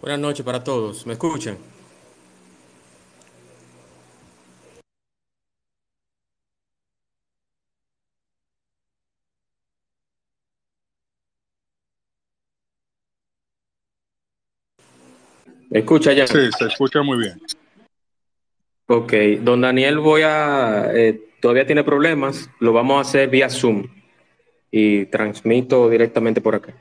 Buenas noches para todos. ¿Me escuchan? ¿Me escucha ya? Sí, se escucha muy bien. Ok, don Daniel voy a, eh, todavía tiene problemas, lo vamos a hacer vía Zoom y transmito directamente por acá.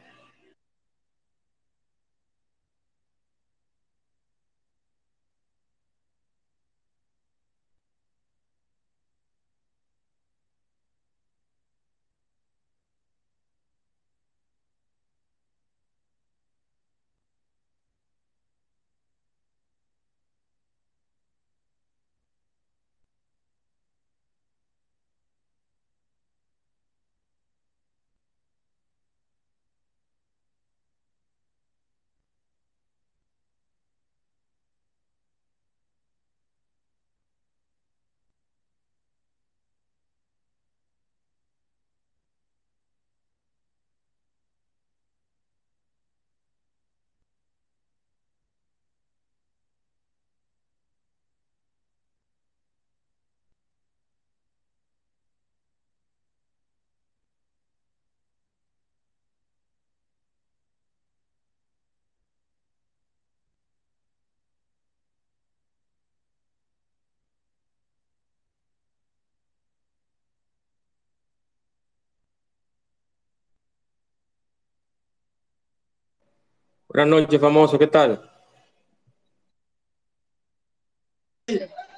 Buenas noches, famoso, ¿qué tal?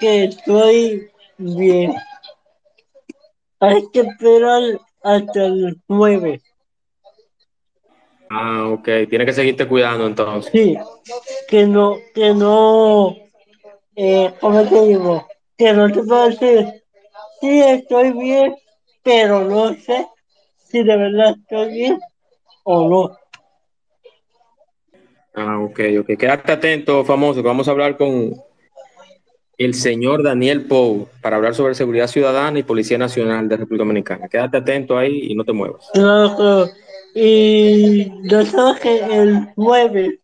Que estoy bien. Hay que esperar hasta el 9. Ah, ok, tiene que seguirte cuidando entonces. Sí, que no, que no, eh, ¿cómo te digo? Que no te puedo decir, sí, estoy bien, pero no sé si de verdad estoy bien o no. Ah, ok, ok. Quédate atento, famoso, que vamos a hablar con el señor Daniel Pou para hablar sobre seguridad ciudadana y Policía Nacional de República Dominicana. Quédate atento ahí y no te muevas. Claro. Y yo sabes que el 9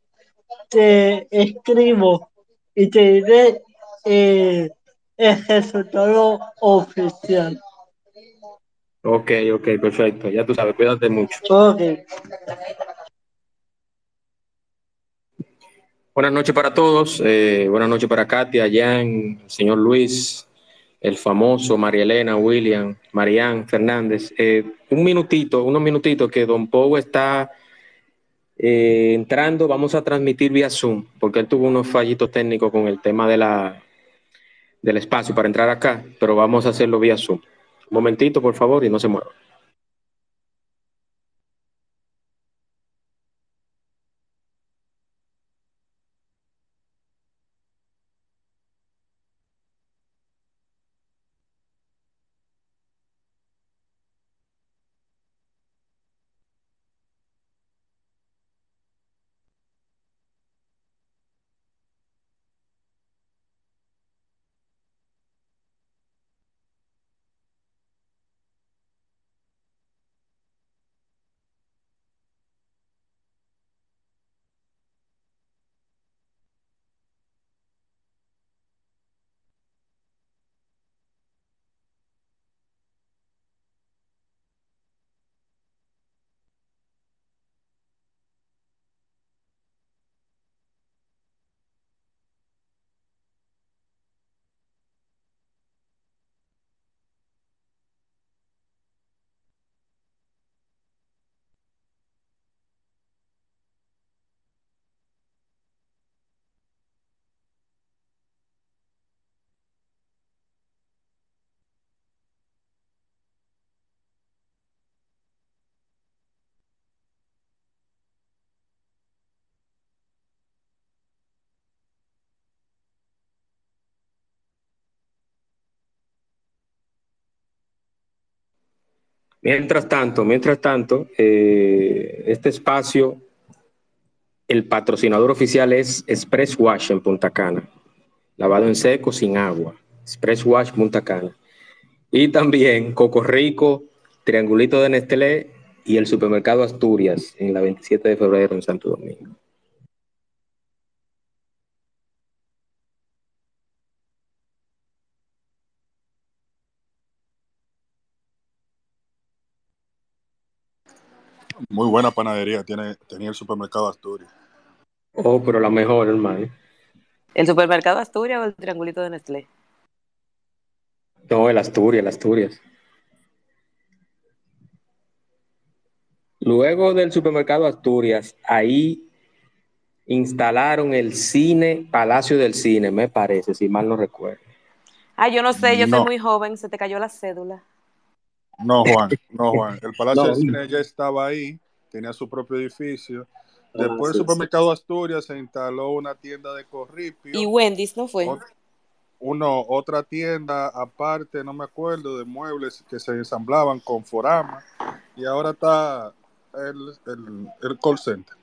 te escribo y te diré eh, el resultado oficial. Ok, ok, perfecto. Ya tú sabes, cuídate mucho. Ok. Buenas noches para todos. eh, buenas noches para Katia, Jan, señor Luis, el famoso María Elena, William, Marián Fernández. Eh, un minutito, unos minutitos que Don Pou está eh, entrando. Vamos a transmitir vía Zoom, porque él tuvo unos fallitos técnicos con el tema de la, del espacio para entrar acá, pero vamos a hacerlo vía Zoom. Un momentito, por favor, y no se mueva. Mientras tanto, mientras tanto, eh, este espacio, el patrocinador oficial es Express Wash en Punta Cana, lavado en seco sin agua, Express Wash Punta Cana. Y también Coco Rico, Triangulito de Nestlé y el supermercado Asturias en la 27 de febrero en Santo Domingo. Muy buena panadería, tiene, tenía el supermercado Asturias. Oh, pero la mejor, hermano. ¿El supermercado Asturias o el triangulito de Nestlé? No, el Asturias, el Asturias. Luego del supermercado Asturias, ahí instalaron el cine, Palacio del Cine, me parece, si mal no recuerdo. Ah, yo no sé, yo No. soy muy joven, se te cayó la cédula. No, Juan, no, Juan. El Palacio No. del Cine ya estaba ahí, tenía su propio edificio. Ah, Después sí, el supermercado Asturias se instaló una tienda de corripio. Y Wendy's no fue. Uno, otra tienda aparte, no me acuerdo, de muebles que se ensamblaban con Forama. Y ahora está el, el, el call center.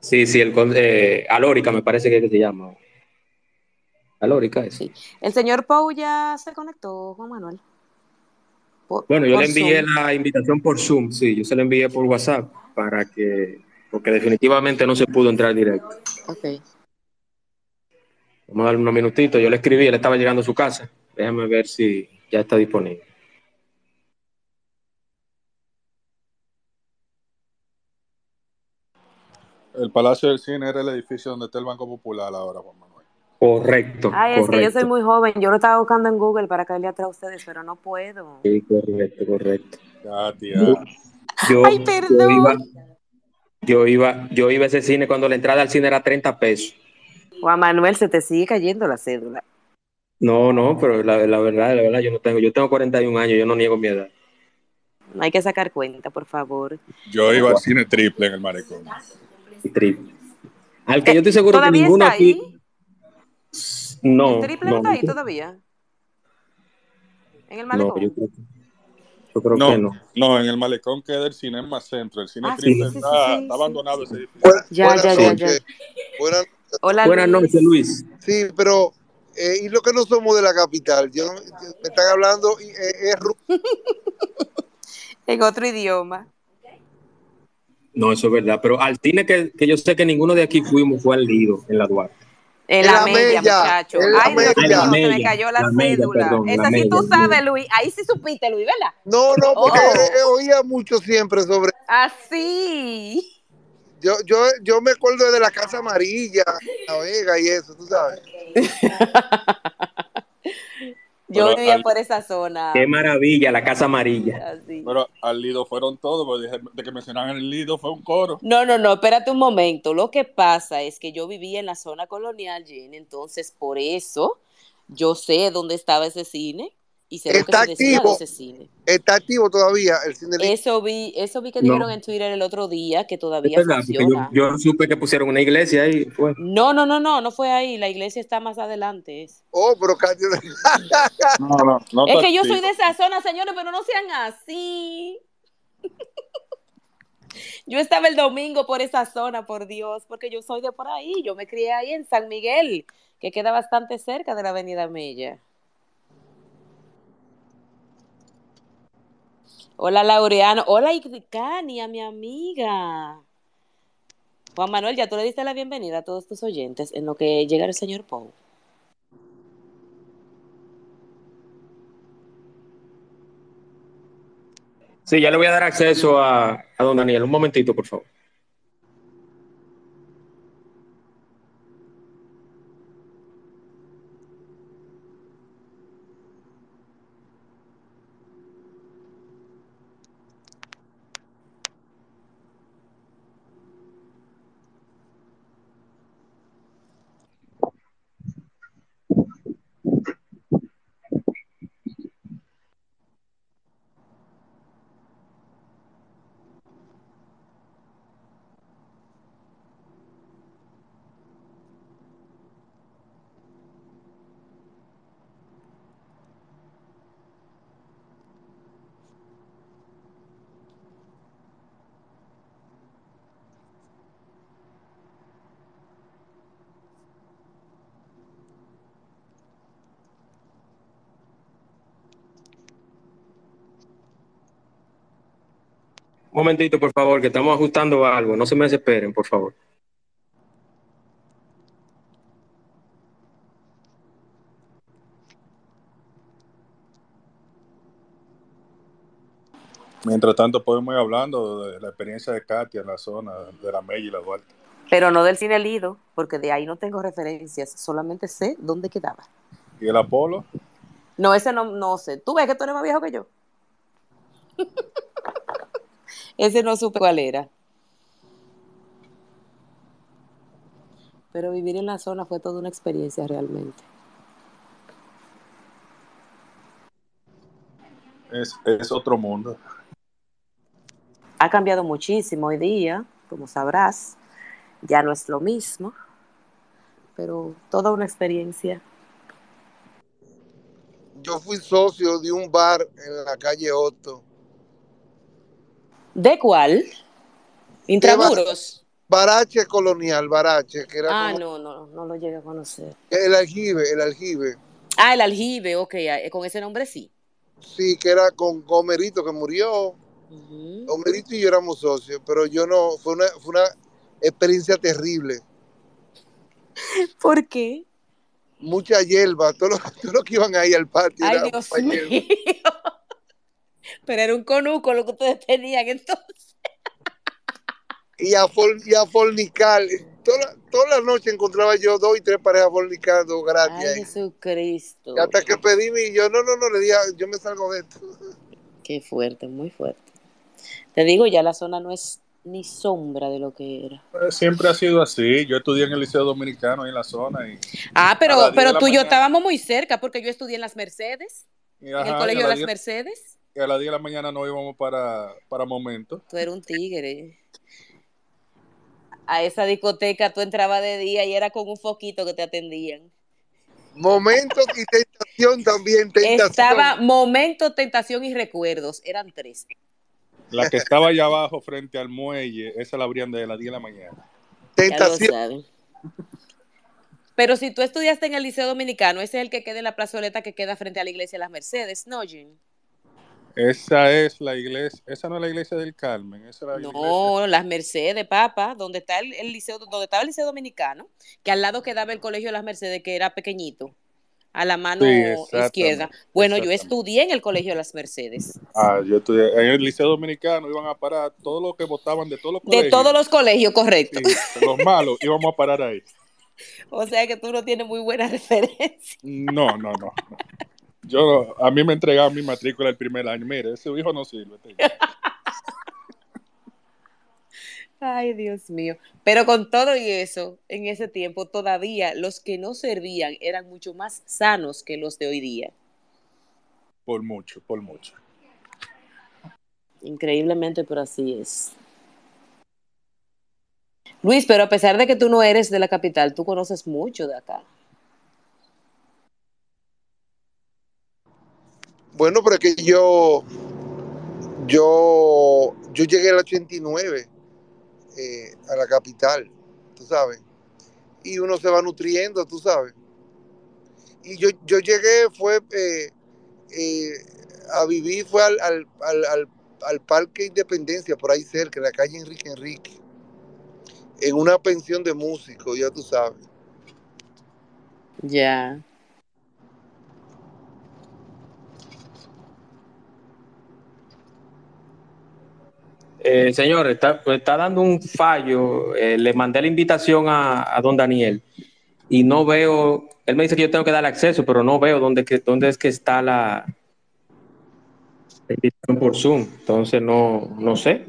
Sí, sí, el, eh, Alórica me parece que, es que se llama. Alórica. Sí. El señor Pau ya se conectó, Juan Manuel. Por- Bueno, yo por le envié Zoom. la invitación por Zoom, sí, yo se la envié por WhatsApp para que, porque definitivamente no se pudo entrar directo. Ok. Vamos a darle unos minutitos. Yo le escribí, él estaba llegando a su casa. Déjame ver si ya está disponible. El Palacio del Cine era el edificio donde está el Banco Popular ahora, Juan Manuel. Correcto. Ay, es que yo soy muy joven. Yo lo estaba buscando en Google para caerle atrás a ustedes, pero no puedo. Sí, correcto, correcto. Tía. Yo, Ay, perdón. Yo iba, yo iba, yo iba a ese cine cuando la entrada al cine era 30 pesos. Juan Manuel, se te sigue cayendo la cédula. No, no, pero la, la verdad, la verdad, yo no tengo, yo tengo 41 años, yo no niego mi edad. No hay que sacar cuenta, por favor. Yo iba al cine triple en el malecón. Y triple. Al que yo estoy seguro que ¿Todavía ninguno aquí. No, ¿El triple no, está ahí todavía? ¿En el no, malecón? yo creo, que- yo creo No, que no. no, en el malecón queda el Cinema Centro. El cine Ah, triple sí, sí, está, sí, sí, está sí, abandonado sí. ese edificio. Ya, ya, ya, noches. Buenas- Hola, Buenas Luis. noches, Luis. sí, pero eh, y lo que no somos de la capital, yo me están hablando y, eh, es En otro idioma. No, eso es verdad. Pero al cine que, que yo sé que ninguno de aquí fuimos fue al Lido, en la Duarte. En la, la media, muchacho. Ay, Dios mío, se me Mella, cayó la, la cédula. perdón, Esa la sí tú sabes, Luis. Ahí sí supiste, Luis, ¿verdad? No, no, porque Oh. eh, oía mucho siempre sobre Así. yo yo yo me acuerdo de la Casa Amarilla, la Vega y eso, tú sabes. Yo Pero vivía al- por esa zona. Qué maravilla, la Casa Amarilla. Así. Pero al Lido fueron todos, porque dije- de que mencionaban el Lido fue un coro. No, no, no, espérate un momento. Lo que pasa es que yo vivía en la zona colonial, Jen, entonces por eso yo sé dónde estaba ese cine y sé lo que Está se decía de activo. ese cine. Está activo todavía el cine. Eso vi, eso vi que No. dijeron en Twitter el otro día que Es todavía verdad, porque yo, funciona. yo supe que pusieron una iglesia ahí. Fue. No, no, no, no, no fue ahí. La iglesia está más adelante. es. Oh, pero No, no, no. Es está que yo soy de esa zona, señores, pero no sean así. Yo estaba el domingo por esa zona, por Dios, porque yo soy de por ahí. Yo me crié ahí en San Miguel, que queda bastante cerca de la Avenida Mella. Hola, Laureano. Hola, Icania, mi amiga. Juan Manuel, ya tú le diste la bienvenida a todos tus oyentes en lo que llega el señor Pou. Sí, ya le voy a dar acceso a, a don Daniel. Un momentito, por favor. Momentito, por favor, que estamos ajustando algo. No se me desesperen, por favor. Mientras tanto, podemos ir hablando de la experiencia de Katia en la zona de la Mella y la Duarte. Pero no del cine Lido, porque de ahí no tengo referencias, solamente sé dónde quedaba. ¿Y el Apolo? No, ese no, no sé. ¿Tú ves que tú eres más viejo que yo? ese no supe cuál era. Pero vivir en la zona fue toda una experiencia realmente. Es, es otro mundo. Ha cambiado muchísimo hoy día, como sabrás. Ya no es lo mismo, pero toda una experiencia. Yo fui socio de un bar en la calle Otto. ¿De cuál? Intramuros. Barache Colonial, Barache, que era Ah, como no, no, no lo llegué a conocer. el aljibe, el aljibe. Ah, el aljibe, ok, ah, con ese nombre sí. Sí, que era con Homerito que murió. Ujú. Homerito y yo éramos socios, pero yo no, fue una, fue una experiencia terrible. ¿Por qué? Mucha hierba, todos los, todos los que iban ahí al patio. Ay, era Dios mío. Pero era un conuco lo que ustedes tenían entonces. Y a, for- y a fornicar. Toda, la- toda la noche encontraba yo dos y tres parejas fornicando gratis Ay. Jesucristo. Y hasta que pedí mi, yo no, no, no, le dije, yo me salgo de esto. Qué fuerte, muy fuerte. Te digo, ya la zona no es ni sombra de lo que era. Eh, Siempre ha sido así. Yo estudié en el Liceo Dominicano ahí en la zona y, Ah, pero, las 10 pero tú y yo estábamos muy cerca porque yo estudié en las Mercedes, y, en ajá, el colegio de las las 10 Mercedes. Y a las 10 de la mañana nos íbamos para, para Momento. Tú eras un tigre. A esa discoteca tú entrabas de día y era con un foquito que te atendían. Momentos y tentación también, tentación. Estaba momento, tentación y recuerdos. Eran tres. La que estaba allá abajo frente al muelle, esa la abrían desde las 10 de la mañana. Ya lo Tentación. saben. Pero si tú estudiaste en el Liceo Dominicano, ese es el que queda en la plazoleta que queda frente a la iglesia de las Mercedes, ¿no, Jim? Esa es la iglesia, esa no es la iglesia del Carmen, esa es la iglesia. No, las Mercedes, papá, donde está el, el liceo, donde estaba el Liceo Dominicano, que al lado quedaba el colegio de las Mercedes, que era pequeñito, a la mano Sí, izquierda. Bueno, yo estudié en el colegio de las Mercedes. Ah, yo estudié en el Liceo Dominicano, iban a parar todos los que votaban de todos los De colegios. todos los colegios, correcto. Sí, los malos íbamos a parar ahí. O sea que tú no tienes muy buena referencia. No, no, no. no. Yo, a mí me entregaban mi matrícula el primer año. Mire, ese hijo no sirve. Ay, Dios mío. Pero con todo y eso, en ese tiempo todavía los que no servían eran mucho más sanos que los de hoy día. Por mucho, por mucho. Increíblemente, pero así es. Luis, pero a pesar de que tú no eres de la capital, tú conoces mucho de acá. Bueno, pero es que yo, yo, yo llegué al 89 eh, a la capital, tú sabes. Y uno se va nutriendo, tú sabes. Y yo, yo llegué, fue eh, eh, a vivir, fue al, al, al, al, Parque Independencia, por ahí cerca, en la calle Enrique Enrique, en una pensión de músicos, ya tú sabes. Ya. Eh, señor, está, pues, está dando un fallo. Eh, le mandé la invitación a, a don Daniel y no veo. Él me dice que yo tengo que darle acceso, pero no veo dónde, que, dónde es que está la, la invitación por Zoom. Entonces no, no sé.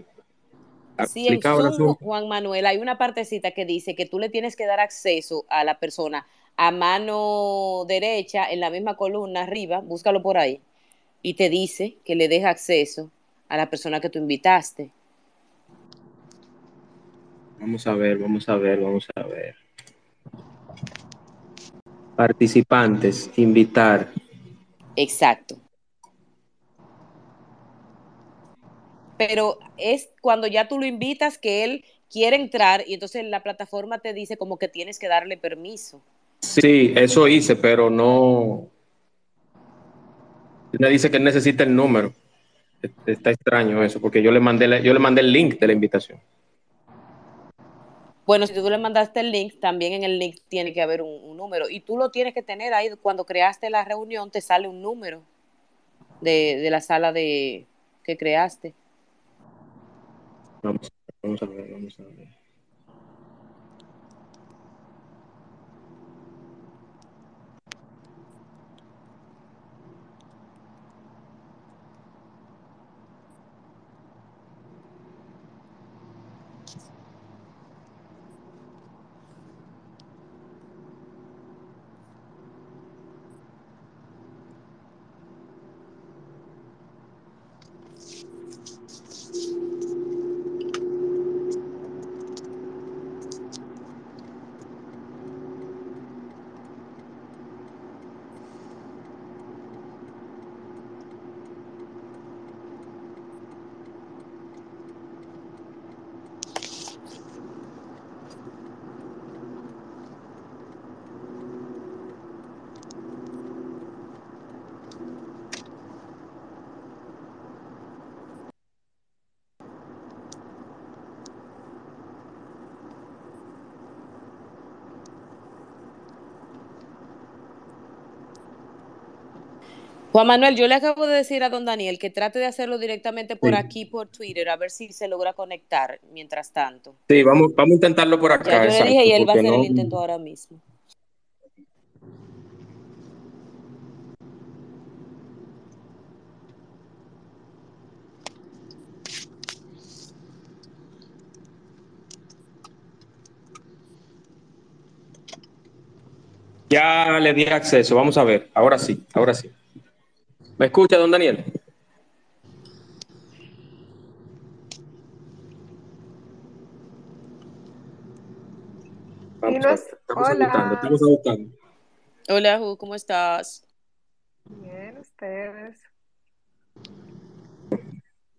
Sí, en Zoom, asunto. Juan Manuel, hay una partecita que dice que tú le tienes que dar acceso a la persona a mano derecha, en la misma columna arriba, búscalo por ahí, y te dice que le deja acceso a la persona que tú invitaste. Vamos a ver, vamos a ver, vamos a ver. Participantes, invitar. Exacto. Pero es cuando ya tú lo invitas que él quiere entrar y entonces la plataforma te dice como que tienes que darle permiso. Sí, eso hice, pero no. Me dice que necesita el número. Está extraño eso, porque yo le mandé, la- yo le mandé el link de la invitación. Bueno, si tú le mandaste el link, también en el link tiene que haber un, número. Y tú lo tienes que tener ahí. Cuando creaste la reunión, te sale un número de, de la sala de que creaste. Vamos, vamos a ver, vamos a ver. Juan Manuel, yo le acabo de decir a don Daniel que trate de hacerlo directamente por aquí, por Twitter, a ver si se logra conectar mientras tanto. Sí, vamos, vamos a intentarlo por acá. Ya yo le dije y él va a hacer no- el intento ahora mismo. Ya le di acceso, vamos a ver. Ahora sí, ahora sí. ¿Me escucha, don Daniel? Vamos estamos hola. estamos. Hola, Ju, ¿cómo estás? Bien, ustedes.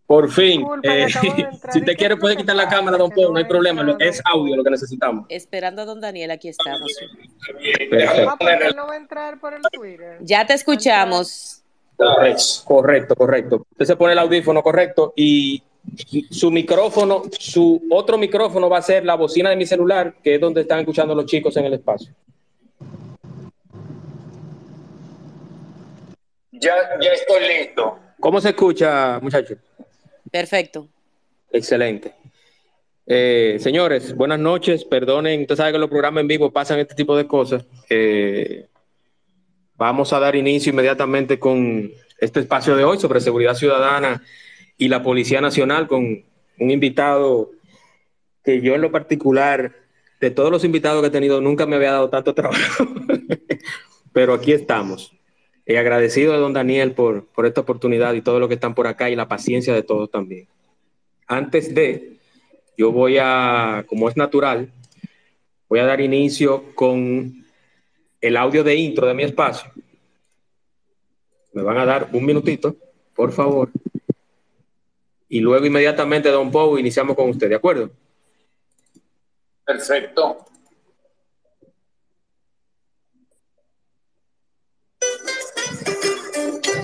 Por fin, Disculpa, eh, si ¿Y usted qué quiere puede quitar la cámara, don Pablo, no hay problema, es audio lo que necesitamos. Esperando a don Daniel, aquí estamos. Perfecto. Ah, porque no va a entrar por el Twitter. Ya te escuchamos. Correcto, correcto, correcto. Usted se pone el audífono correcto y su micrófono, su otro micrófono va a ser la bocina de mi celular, que es donde están escuchando los chicos en el espacio. Ya, ya estoy listo. ¿Cómo se escucha, muchachos? Perfecto. Excelente. Eh, señores, buenas noches. Perdonen, usted sabe que en los programas en vivo pasan este tipo de cosas. Eh, vamos a dar inicio inmediatamente con este espacio de hoy sobre seguridad ciudadana y la Policía Nacional con un invitado que yo en lo particular, de todos los invitados que he tenido, nunca me había dado tanto trabajo. Pero aquí estamos. Eh, agradecido de don Daniel por, por esta oportunidad y todo lo que están por acá y la paciencia de todos también. Antes de, yo voy a, como es natural, voy a dar inicio con el audio de intro de mi espacio. Me van a dar un minutito, por favor. Y luego inmediatamente, don Pau, iniciamos con usted, ¿de acuerdo? Perfecto.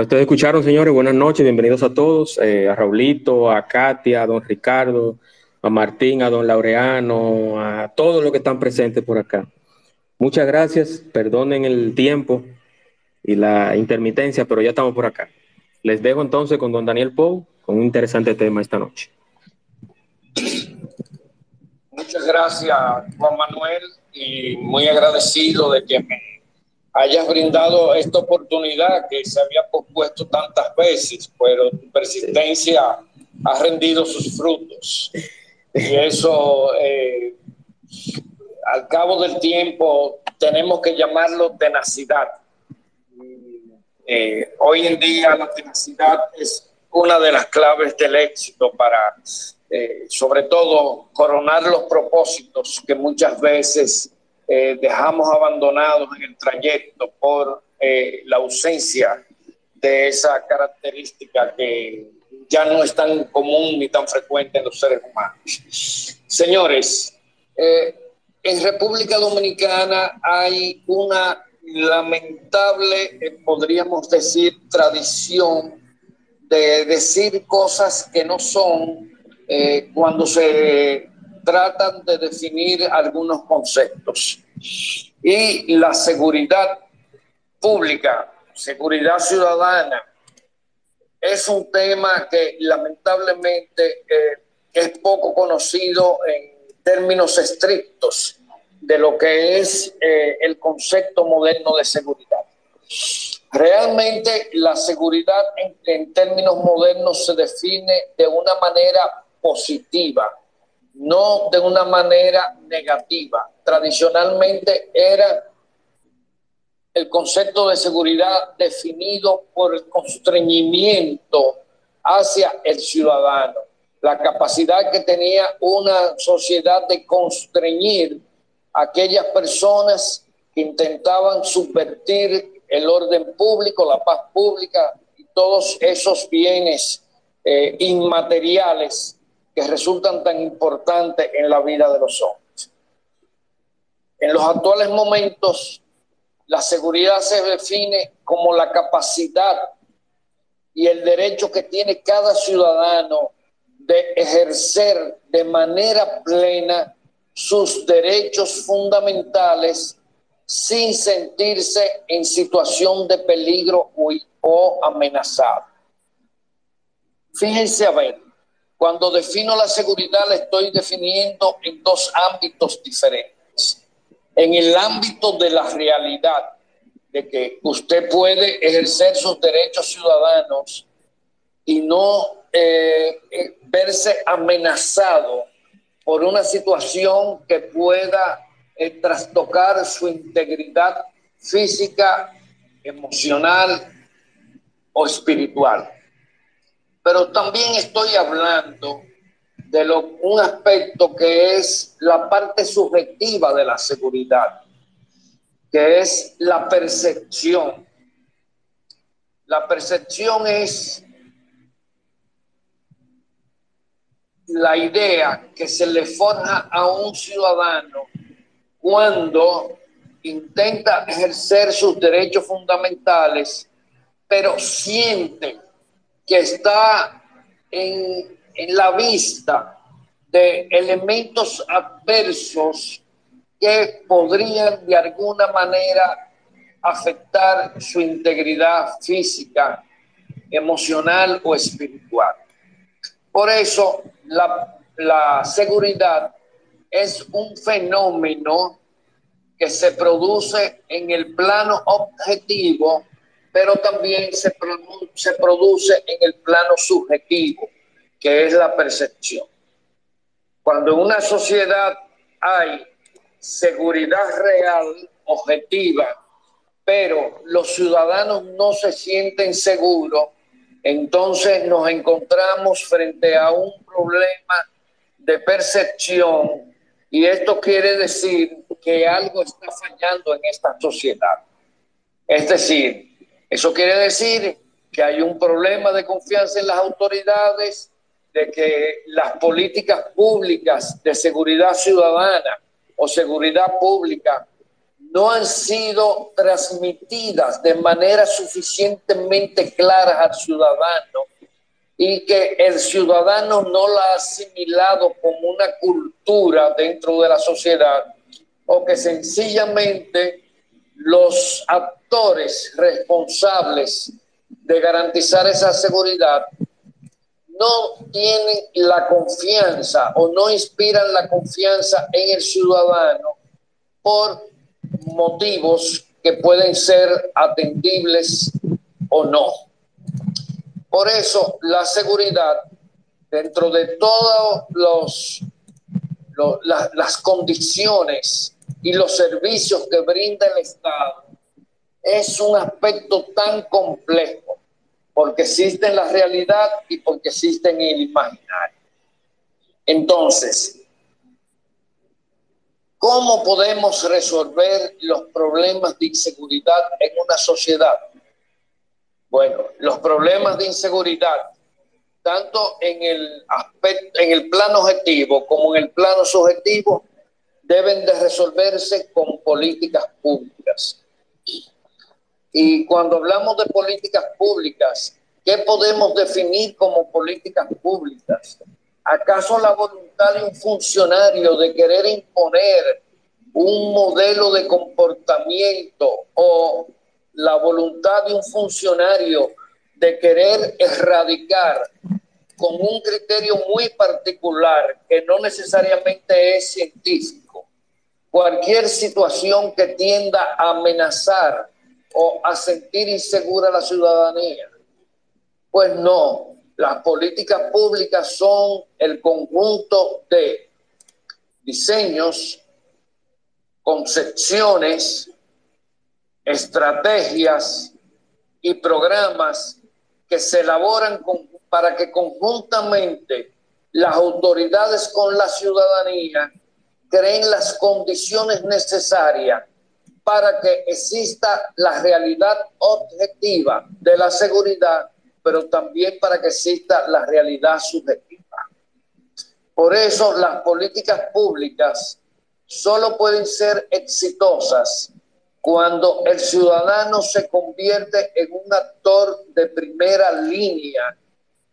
Ya ustedes escucharon, señores, buenas noches, bienvenidos a todos, eh, a Raulito, a Katia, a don Ricardo, a Martín, a don Laureano, a todos los que están presentes por acá. Muchas gracias, perdonen el tiempo y la intermitencia, pero ya estamos por acá. Les dejo entonces con don Daniel Pou, con un interesante tema esta noche. Muchas gracias, Juan Manuel, y muy agradecido de que me hayas brindado esta oportunidad que se había pospuesto tantas veces, pero tu persistencia ha rendido sus frutos. Y eso, eh, al cabo del tiempo, tenemos que llamarlo tenacidad. Eh, hoy en día la tenacidad es una de las claves del éxito para, eh, sobre todo, coronar los propósitos que muchas veces eh, dejamos abandonados en el trayecto por eh, la ausencia de esa característica que ya no es tan común ni tan frecuente en los seres humanos. Señores, eh, en República Dominicana hay una lamentable, podríamos decir, tradición de decir cosas que no son cuando se tratan de definir algunos conceptos. Y la seguridad pública, seguridad ciudadana, es un tema que lamentablemente eh, es poco conocido en términos estrictos de lo que es eh, el concepto moderno de seguridad. Realmente la seguridad en, en, términos modernos se define de una manera positiva, no de una manera negativa. Tradicionalmente era el concepto de seguridad definido por el constreñimiento hacia el ciudadano, la capacidad que tenía una sociedad de constreñir a aquellas personas que intentaban subvertir el orden público, la paz pública y todos esos bienes eh, inmateriales que resultan tan importantes en la vida de los hombres. En los actuales momentos, la seguridad se define como la capacidad y el derecho que tiene cada ciudadano de ejercer de manera plena sus derechos fundamentales sin sentirse en situación de peligro o, amenazado. Fíjense a ver, cuando defino la seguridad la estoy definiendo en dos ámbitos diferentes. En el ámbito de la realidad, de que usted puede ejercer sus derechos ciudadanos y no eh, eh, verse amenazado por una situación que pueda eh, trastocar su integridad física, emocional o espiritual. Pero también estoy hablando de lo, un aspecto que es la parte subjetiva de la seguridad, que es la percepción. La percepción es la idea que se le forja a un ciudadano cuando intenta ejercer sus derechos fundamentales, pero siente que está en, en la vista de elementos adversos que podrían de alguna manera afectar su integridad física, emocional o espiritual. Por eso la, seguridad es un fenómeno que se produce en el plano objetivo, pero también se, se produce en el plano subjetivo, que es la percepción. Cuando en una sociedad hay seguridad real, objetiva, pero los ciudadanos no se sienten seguros, entonces nos encontramos frente a un problema de percepción y esto quiere decir que algo está fallando en esta sociedad. Es decir, eso quiere decir que hay un problema de confianza en las autoridades, de que las políticas públicas de seguridad ciudadana o seguridad pública no han sido transmitidas de manera suficientemente clara al ciudadano y que el ciudadano no la ha asimilado como una cultura dentro de la sociedad o que sencillamente los actores responsables de garantizar esa seguridad no tienen la confianza o no inspiran la confianza en el ciudadano por motivos que pueden ser atendibles o no. Por eso la seguridad, dentro de todas los, las condiciones y los servicios que brinda el Estado, es un aspecto tan complejo, porque existe en la realidad y porque existe en el imaginario. Entonces, ¿Cómo podemos resolver los problemas de inseguridad en una sociedad? Bueno, los problemas de inseguridad tanto en el aspecto, en el plano objetivo como en el plano subjetivo, deben de resolverse con políticas públicas. Y cuando hablamos de políticas públicas, ¿qué podemos definir como políticas públicas? ¿Acaso la voluntad de un funcionario de querer imponer un modelo de comportamiento o la voluntad de un funcionario de querer erradicar con un criterio muy particular que no necesariamente es científico, cualquier situación que tienda a amenazar o a sentir insegura a la ciudadanía. Pues no, las políticas públicas son el conjunto de diseños, concepciones, estrategias y programas que se elaboran para que conjuntamente las autoridades con la ciudadanía creen las condiciones necesarias para que exista la realidad objetiva de la seguridad, pero también para que exista la realidad subjetiva. Por eso las políticas públicas solo pueden ser exitosas cuando el ciudadano se convierte en un actor de primera línea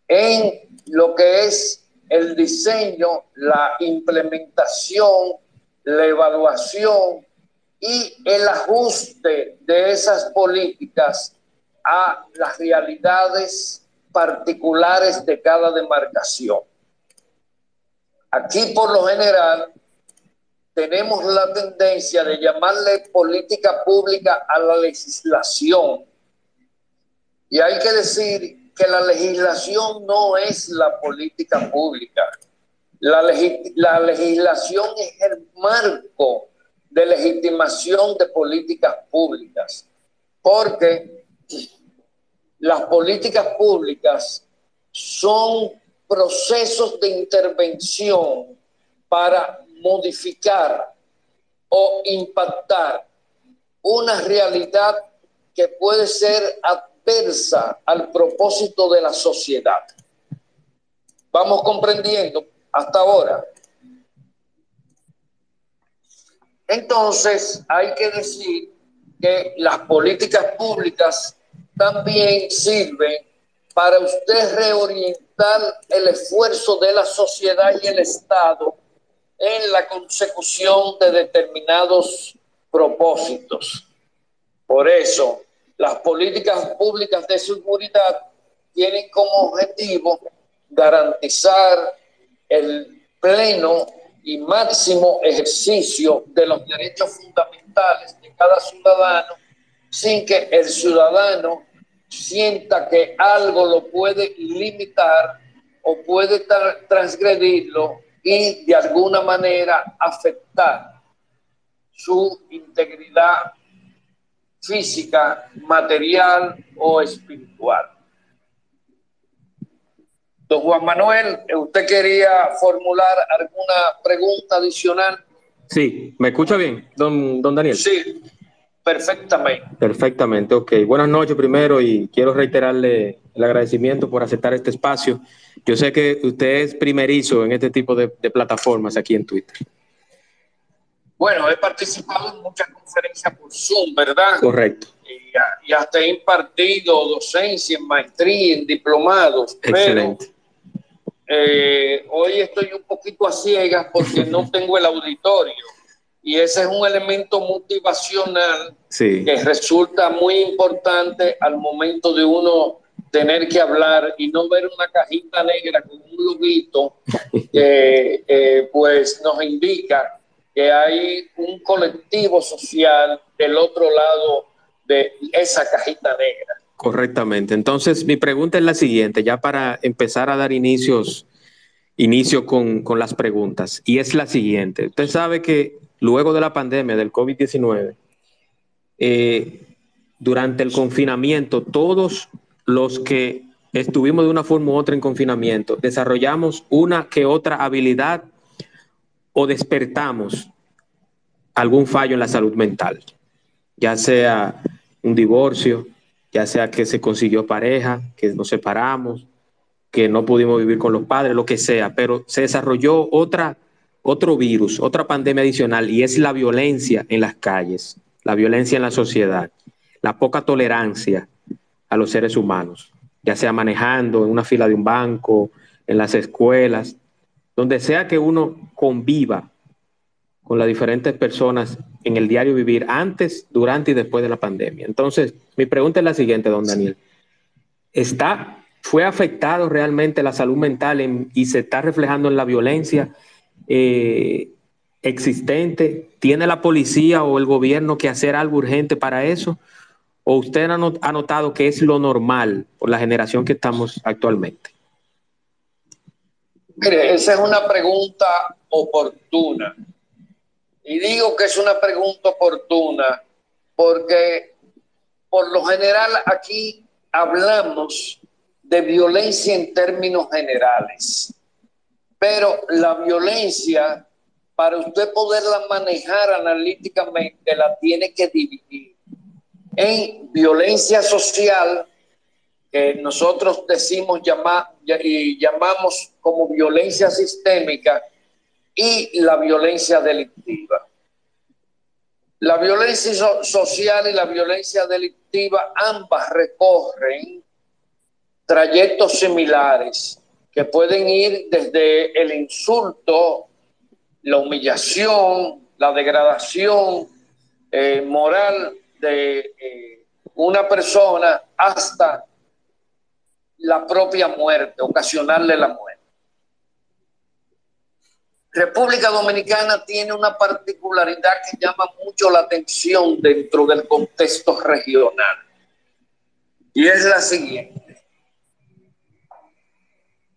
en lo que es el diseño, la implementación, la evaluación y el ajuste de esas políticas a las realidades particulares de cada demarcación. Aquí por lo general tenemos la tendencia de llamarle política pública a la legislación. Y hay que decir que la legislación no es la política pública. La, la legislación es el marco de legitimación de políticas públicas, porque las políticas públicas son procesos de intervención para modificar o impactar una realidad que puede ser adversa al propósito de la sociedad. Vamos comprendiendo hasta ahora. Entonces, hay que decir que las políticas públicas también sirven para usted reorientar el esfuerzo de la sociedad y el Estado en la consecución de determinados propósitos. Por eso, las políticas públicas de seguridad tienen como objetivo garantizar el pleno y máximo ejercicio de los derechos fundamentales de cada ciudadano sin que el ciudadano sienta que algo lo puede limitar o puede transgredirlo y de alguna manera afectar su integridad física, material o espiritual. Don Juan Manuel, ¿usted quería formular alguna pregunta adicional? Sí, ¿me escucha bien, don, don Daniel? Sí, perfectamente. Perfectamente, ok. Buenas noches primero y quiero reiterarle el agradecimiento por aceptar este espacio yo sé que usted es primerizo en este tipo de, plataformas aquí en Twitter. Bueno, he participado en muchas conferencias por Zoom, ¿verdad? Correcto. Y, hasta he impartido docencia en maestría, en diplomados. Excelente. Eh, hoy estoy un poquito a ciegas porque no tengo el auditorio. Y ese es un elemento motivacional que resulta muy importante al momento de uno tener que hablar y no ver una cajita negra con un loguito que eh, pues nos indica que hay un colectivo social del otro lado de esa cajita negra. Correctamente. Entonces, mi pregunta es la siguiente, ya para empezar a dar inicios, inicio con, con las preguntas, y es la siguiente. Usted sabe que luego de la pandemia del COVID-19, eh, durante el confinamiento, todos los que estuvimos de una forma u otra en confinamiento, desarrollamos una que otra habilidad o despertamos algún fallo en la salud mental, ya sea un divorcio, ya sea que se consiguió pareja, que nos separamos, que no pudimos vivir con los padres, lo que sea, pero se desarrolló otra, otro virus, otra pandemia adicional y es la violencia en las calles, la violencia en la sociedad, la poca tolerancia a los seres humanos, ya sea manejando en una fila de un banco, en las escuelas, donde sea que uno conviva con las diferentes personas en el diario vivir antes, durante y después de la pandemia. Entonces, mi pregunta es la siguiente, don Daniel. ¿Está, fue afectado realmente la salud mental y se está reflejando en la violencia eh, existente? ¿Tiene la policía o el gobierno que hacer algo urgente para eso? ¿O usted ha notado que es lo normal por la generación que estamos actualmente? Mire, esa es una pregunta oportuna y digo que es una pregunta oportuna porque por lo general aquí hablamos de violencia en términos generales, pero la violencia, para usted poderla manejar analíticamente, la tiene que dividir en violencia social, que nosotros decimos llamar, y llamamos como violencia sistémica, y la violencia delictiva. La violencia social y la violencia delictiva ambas recorren trayectos similares que pueden ir desde el insulto, la humillación, la degradación eh, moral de eh, una persona hasta la propia muerte, ocasionarle la muerte. República Dominicana tiene una particularidad que llama mucho la atención dentro del contexto regional. Y es la siguiente.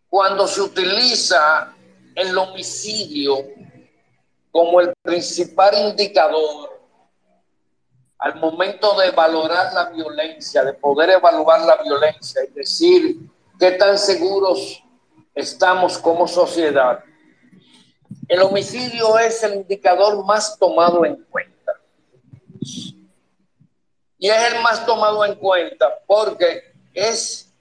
Cuando se utiliza el homicidio como el principal indicador al momento de valorar la violencia, de poder evaluar la violencia y decir qué tan seguros estamos como sociedad, el homicidio es el indicador más tomado en cuenta. Y es el más tomado en cuenta porque es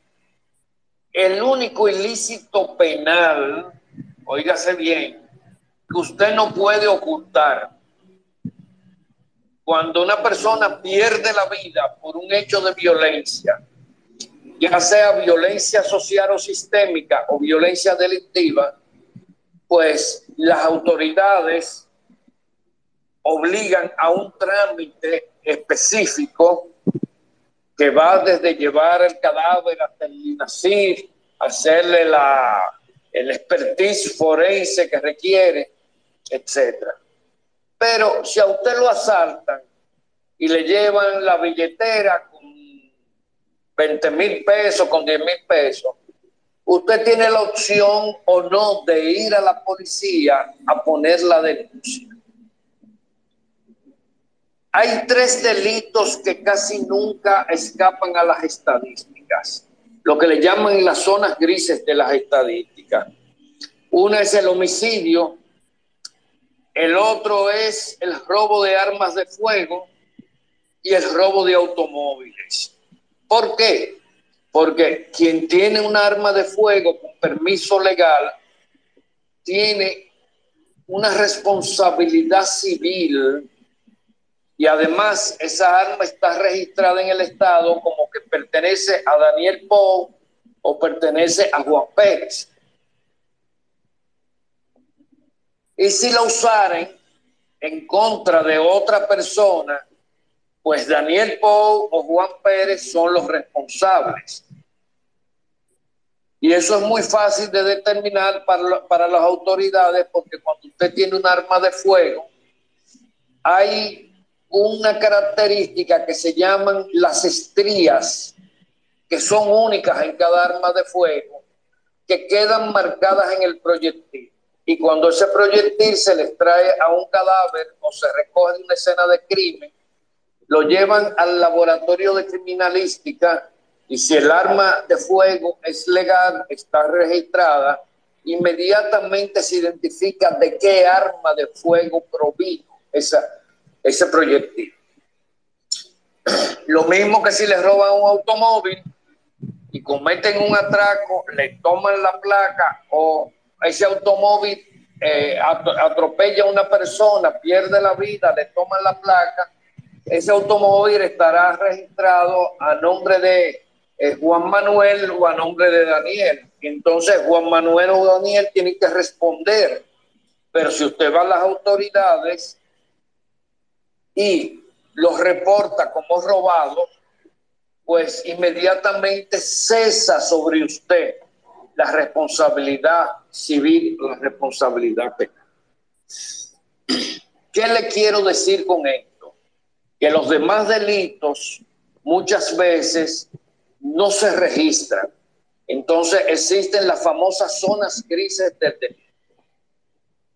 el único ilícito penal, oígase bien, que usted no puede ocultar. Cuando una persona pierde la vida por un hecho de violencia, ya sea violencia social o sistémica o violencia delictiva, pues las autoridades obligan a un trámite específico que va desde llevar el cadáver hasta el INACIR, hacerle la, el expertise forense que requiere, etc. Pero si a usted lo asaltan y le llevan la billetera con 20 mil pesos, con 10 mil pesos, usted tiene la opción o no de ir a la policía a poner la denuncia. Hay tres delitos que casi nunca escapan a las estadísticas, lo que le llaman las zonas grises de las estadísticas. Una es el homicidio, el otro es el robo de armas de fuego y el robo de automóviles. ¿Por qué? Porque quien tiene un arma de fuego con permiso legal tiene una responsabilidad civil y además esa arma está registrada en el Estado como que pertenece a Daniel Pou o pertenece a Juan Pérez. Y si la usaren en contra de otra persona, pues Daniel Pou o Juan Pérez son los responsables. Y eso es muy fácil de determinar para, para las autoridades porque cuando usted tiene un arma de fuego, hay una característica que se llaman las estrías, que son únicas en cada arma de fuego, que quedan marcadas en el proyectil. Y cuando ese proyectil se les trae a un cadáver o se recoge de una escena de crimen, lo llevan al laboratorio de criminalística y si el arma de fuego es legal, está registrada, inmediatamente se identifica de qué arma de fuego provino esa, ese proyectil. Lo mismo que si le roban un automóvil, y cometen un atraco, le toman la placa o ese automóvil eh, atropella a una persona, pierde la vida, le toman la placa, ese automóvil estará registrado a nombre de eh, Juan Manuel o a nombre de Daniel. Entonces Juan Manuel o Daniel tienen que responder. Pero si usted va a las autoridades y los reporta como robado, pues inmediatamente cesa sobre usted la responsabilidad civil, la responsabilidad penal. ¿Qué le quiero decir con esto? Que los demás delitos muchas veces no se registran. Entonces existen las famosas zonas grises del delito.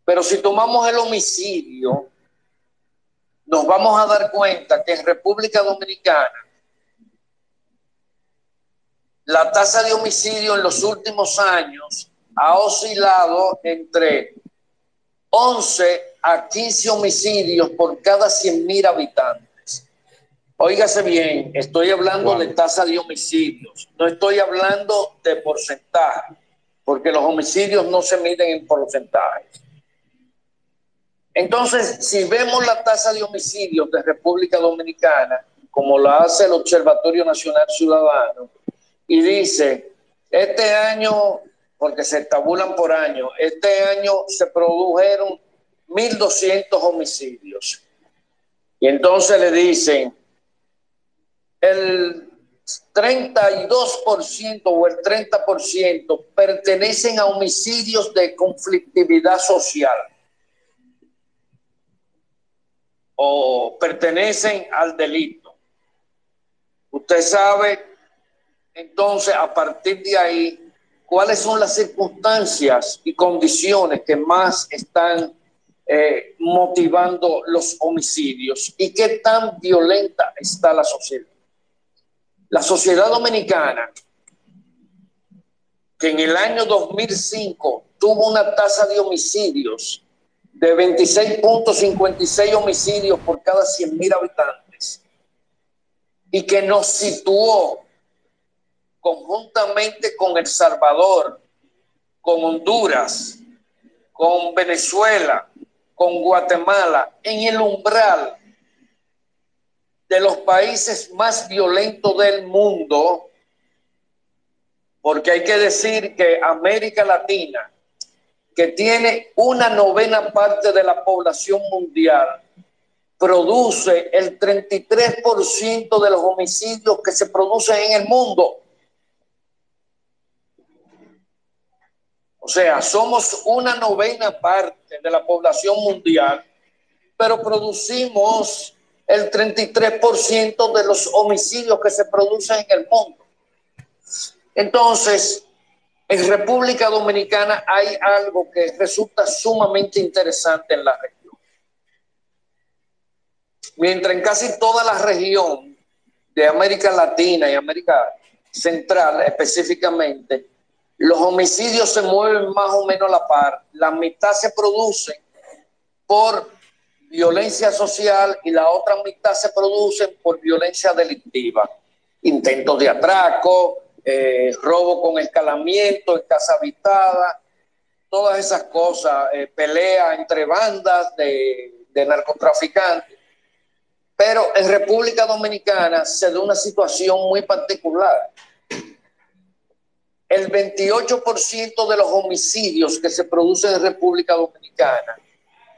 Pero si tomamos el homicidio, nos vamos a dar cuenta que en República Dominicana la tasa de homicidio en los últimos años ha oscilado entre 11 a 15 homicidios por cada 100 mil habitantes. Óigase bien, estoy hablando de tasa de homicidios, no estoy hablando de porcentaje, porque los homicidios no se miden en porcentajes. Entonces, si vemos la tasa de homicidios de República Dominicana, como la hace el Observatorio Nacional Ciudadano, y dice, este año, porque se tabulan por año, este año se produjeron 1.200 homicidios. Y entonces le dicen, el 32% o el 30% pertenecen a homicidios de conflictividad social o pertenecen al delito. Usted sabe entonces, a partir de ahí, ¿cuáles son las circunstancias y condiciones que más están eh, motivando los homicidios y qué tan violenta está la sociedad? La sociedad dominicana, que en el año 2005 tuvo una tasa de homicidios de 26.56 homicidios por cada 100 mil habitantes y que nos situó conjuntamente con El Salvador, con Honduras, con Venezuela, con Guatemala, en el umbral de los países más violentos del mundo, porque hay que decir que América Latina, que tiene una novena parte de la población mundial, produce el 33% de los homicidios que se producen en el mundo. O sea, somos una novena parte de la población mundial, pero producimos el 33% de los homicidios que se producen en el mundo. Entonces, en República Dominicana hay algo que resulta sumamente interesante en la región. Mientras en casi toda la región de América Latina y América Central específicamente, los homicidios se mueven más o menos a la par. La mitad se produce por violencia social y la otra mitad se produce por violencia delictiva. Intentos de atraco, eh, robo con escalamiento en casa habitada, todas esas cosas, eh, pelea entre bandas de, de narcotraficantes. Pero en República Dominicana se da una situación muy particular el 28% de los homicidios que se producen en República Dominicana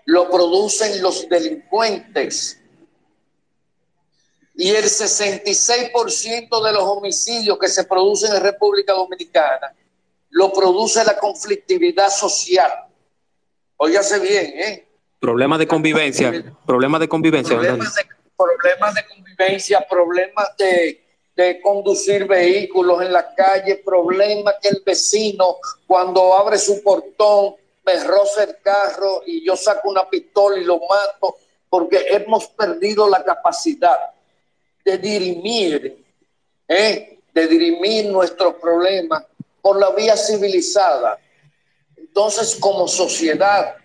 lo producen los delincuentes. Y el 66% de los homicidios que se producen en República Dominicana lo produce la conflictividad social. Óyase bien, ¿eh? Problemas de convivencia, problemas de convivencia. Problemas de, problemas de convivencia, problemas de de conducir vehículos en la calle, problema que el vecino cuando abre su portón me roza el carro y yo saco una pistola y lo mato, porque hemos perdido la capacidad de dirimir, ¿eh? de dirimir nuestros problemas por la vía civilizada. Entonces, como sociedad,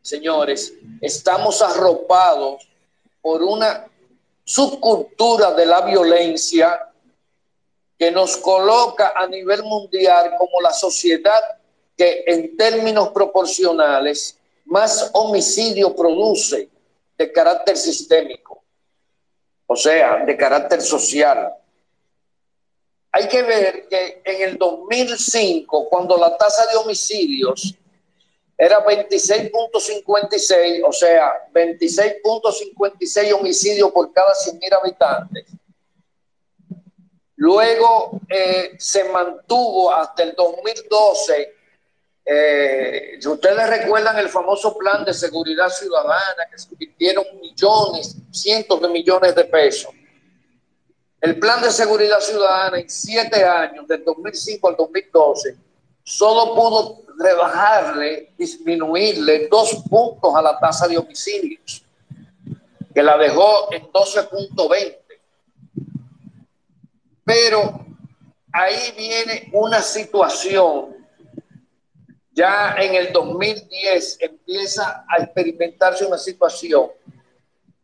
señores, estamos arropados por una subcultura de la violencia que nos coloca a nivel mundial como la sociedad que en términos proporcionales más homicidio produce de carácter sistémico, o sea, de carácter social. Hay que ver que en el 2005, cuando la tasa de homicidios era 26.56, o sea, 26.56 homicidios por cada 100.000 habitantes. Luego eh, se mantuvo hasta el 2012. Eh, si ustedes recuerdan el famoso plan de seguridad ciudadana que se invirtieron millones, cientos de millones de pesos. El plan de seguridad ciudadana en siete años, del 2005 al 2012, solo pudo rebajarle, disminuirle dos puntos a la tasa de homicidios, que la dejó en 12.20. Pero ahí viene una situación, ya en el 2010 empieza a experimentarse una situación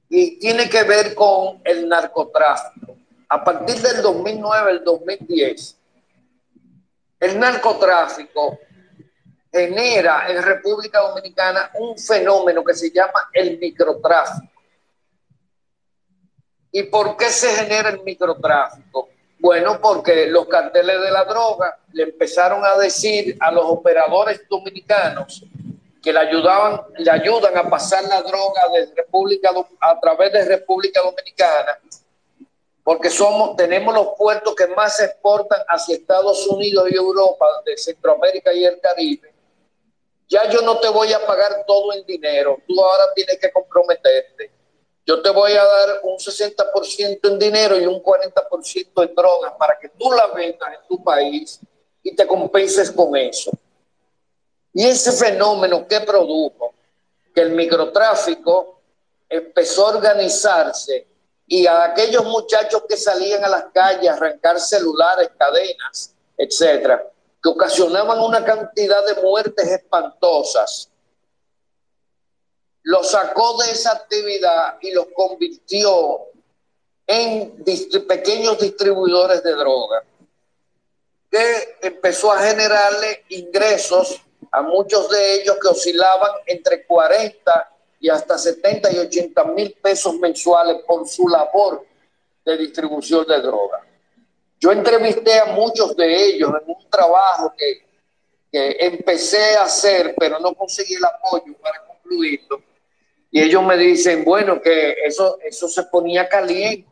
y tiene que ver con el narcotráfico. A partir del 2009, el 2010, el narcotráfico genera en República Dominicana un fenómeno que se llama el microtráfico. ¿Y por qué se genera el microtráfico? Bueno, porque los carteles de la droga le empezaron a decir a los operadores dominicanos que le ayudaban, le ayudan a pasar la droga de República a través de República Dominicana, porque somos, tenemos los puertos que más exportan hacia Estados Unidos y Europa, de Centroamérica y el Caribe. Ya yo no te voy a pagar todo en dinero, tú ahora tienes que comprometerte. Yo te voy a dar un 60% en dinero y un 40% en drogas para que tú la vendas en tu país y te compenses con eso. Y ese fenómeno que produjo que el microtráfico empezó a organizarse y a aquellos muchachos que salían a las calles a arrancar celulares, cadenas, etcétera, que ocasionaban una cantidad de muertes espantosas, lo sacó de esa actividad y los convirtió en pequeños distribuidores de droga, que empezó a generarle ingresos a muchos de ellos que oscilaban entre 40 y hasta 70 y 80 mil pesos mensuales por su labor de distribución de droga. Yo entrevisté a muchos de ellos en un trabajo que, empecé a hacer, pero no conseguí el apoyo para concluirlo. Y ellos me dicen, bueno, que eso, eso se ponía caliente.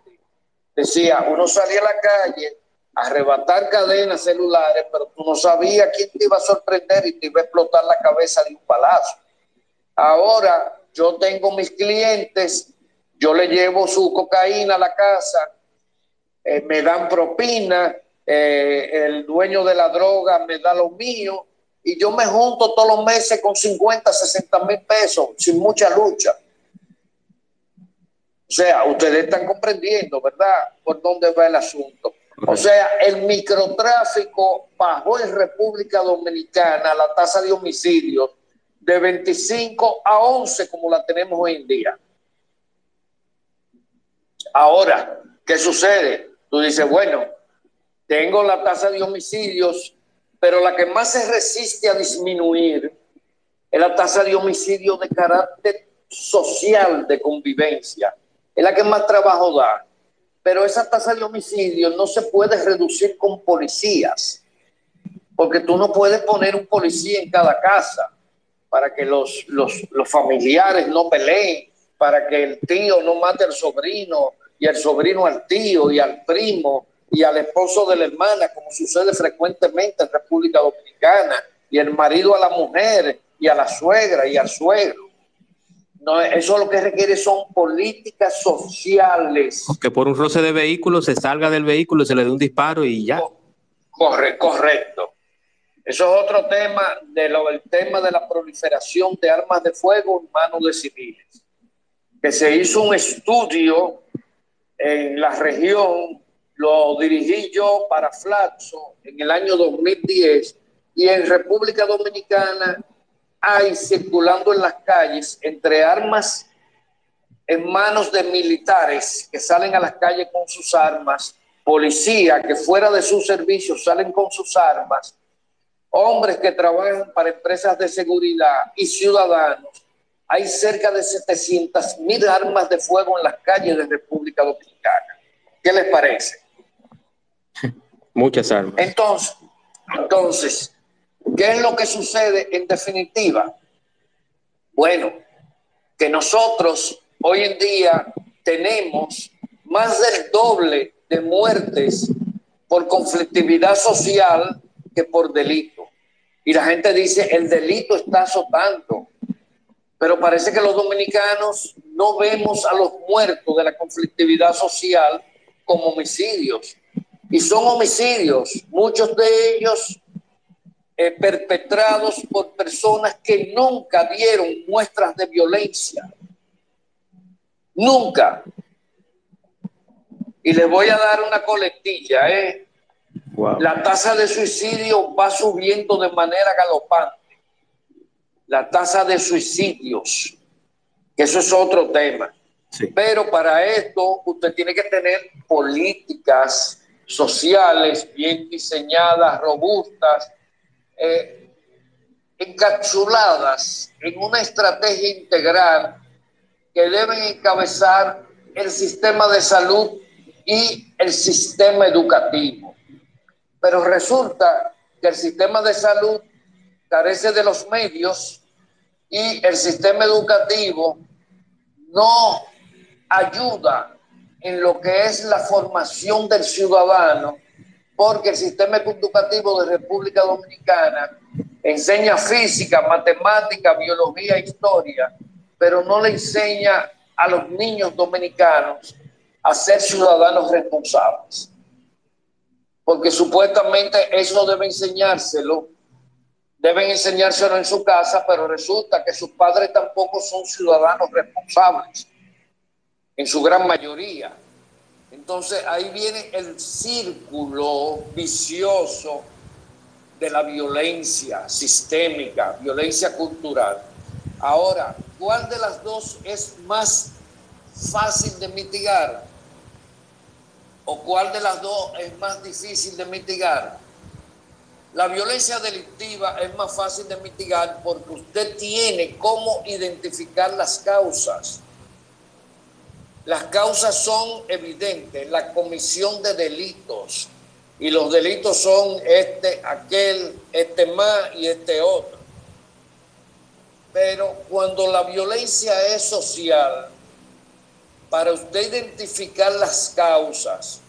Decía, uno salía a la calle arrebatar cadenas celulares, pero tú no sabías quién te iba a sorprender y te iba a explotar la cabeza de un palazo. Ahora yo tengo mis clientes, yo le llevo su cocaína a la casa, eh, me dan propina, eh, el dueño de la droga me da lo mío y yo me junto todos los meses con 50, 60 mil pesos sin mucha lucha. O sea, ustedes están comprendiendo, ¿verdad? Por dónde va el asunto. O sea, el microtráfico bajó en República Dominicana la tasa de homicidios de 25 a 11 como la tenemos hoy en día. Ahora, ¿qué sucede? Tú dices, bueno, tengo la tasa de homicidios, pero la que más se resiste a disminuir es la tasa de homicidio de carácter social de convivencia. Es la que más trabajo da. Pero esa tasa de homicidio no se puede reducir con policías, porque tú no puedes poner un policía en cada casa para que los, los, los familiares no peleen, para que el tío no mate al sobrino, y al sobrino al tío y al primo y al esposo de la hermana, como sucede frecuentemente en República Dominicana, y el marido a la mujer y a la suegra y al suegro. No, eso lo que requiere son políticas sociales. Que por un roce de vehículo se salga del vehículo, se le dé un disparo y ya. Corre, correcto. Eso es otro tema de lo, el tema de la proliferación de armas de fuego en manos de civiles. Que se hizo un estudio en la región, lo dirigí yo para Flaxo en el año 2010 y en República Dominicana hay circulando en las calles entre armas en manos de militares que salen a las calles con sus armas, policía que fuera de sus servicios salen con sus armas, hombres que trabajan para empresas de seguridad y ciudadanos, hay cerca de 700 mil armas de fuego en las calles de República Dominicana. ¿Qué les parece? Muchas armas. Entonces, entonces, ¿qué es lo que sucede en definitiva? Bueno, que nosotros hoy en día tenemos más del doble de muertes por conflictividad social que por delito. Y la gente dice, el delito está azotando. Pero parece que los dominicanos no vemos a los muertos de la conflictividad social como homicidios. Y son homicidios, muchos de ellos eh, perpetrados por personas que nunca dieron muestras de violencia. Nunca. Y les voy a dar una colectilla, ¿eh? La tasa de suicidio va subiendo de manera galopante. La tasa de suicidios, que eso es otro tema. Pero para esto usted tiene que tener políticas sociales bien diseñadas, robustas, eh, encapsuladas en una estrategia integral que deben encabezar el sistema de salud y el sistema educativo. Pero resulta que el sistema de salud carece de los medios y el sistema educativo no ayuda en lo que es la formación del ciudadano, porque el sistema educativo de República Dominicana enseña física, matemática, biología, historia, pero no le enseña a los niños dominicanos a ser ciudadanos responsables. Porque supuestamente eso debe enseñárselo, deben enseñárselo en su casa, pero resulta que sus padres tampoco son ciudadanos responsables, en su gran mayoría. Entonces ahí viene el círculo vicioso de la violencia sistémica, violencia cultural. Ahora, ¿cuál de las dos es más fácil de mitigar? ¿O cuál de las dos es más difícil de mitigar? La violencia delictiva es más fácil de mitigar porque usted tiene cómo identificar las causas. Las causas son evidentes, la comisión de delitos. Y los delitos son este, aquel, este más y este otro. Pero cuando la violencia es social, para usted identificar las causas,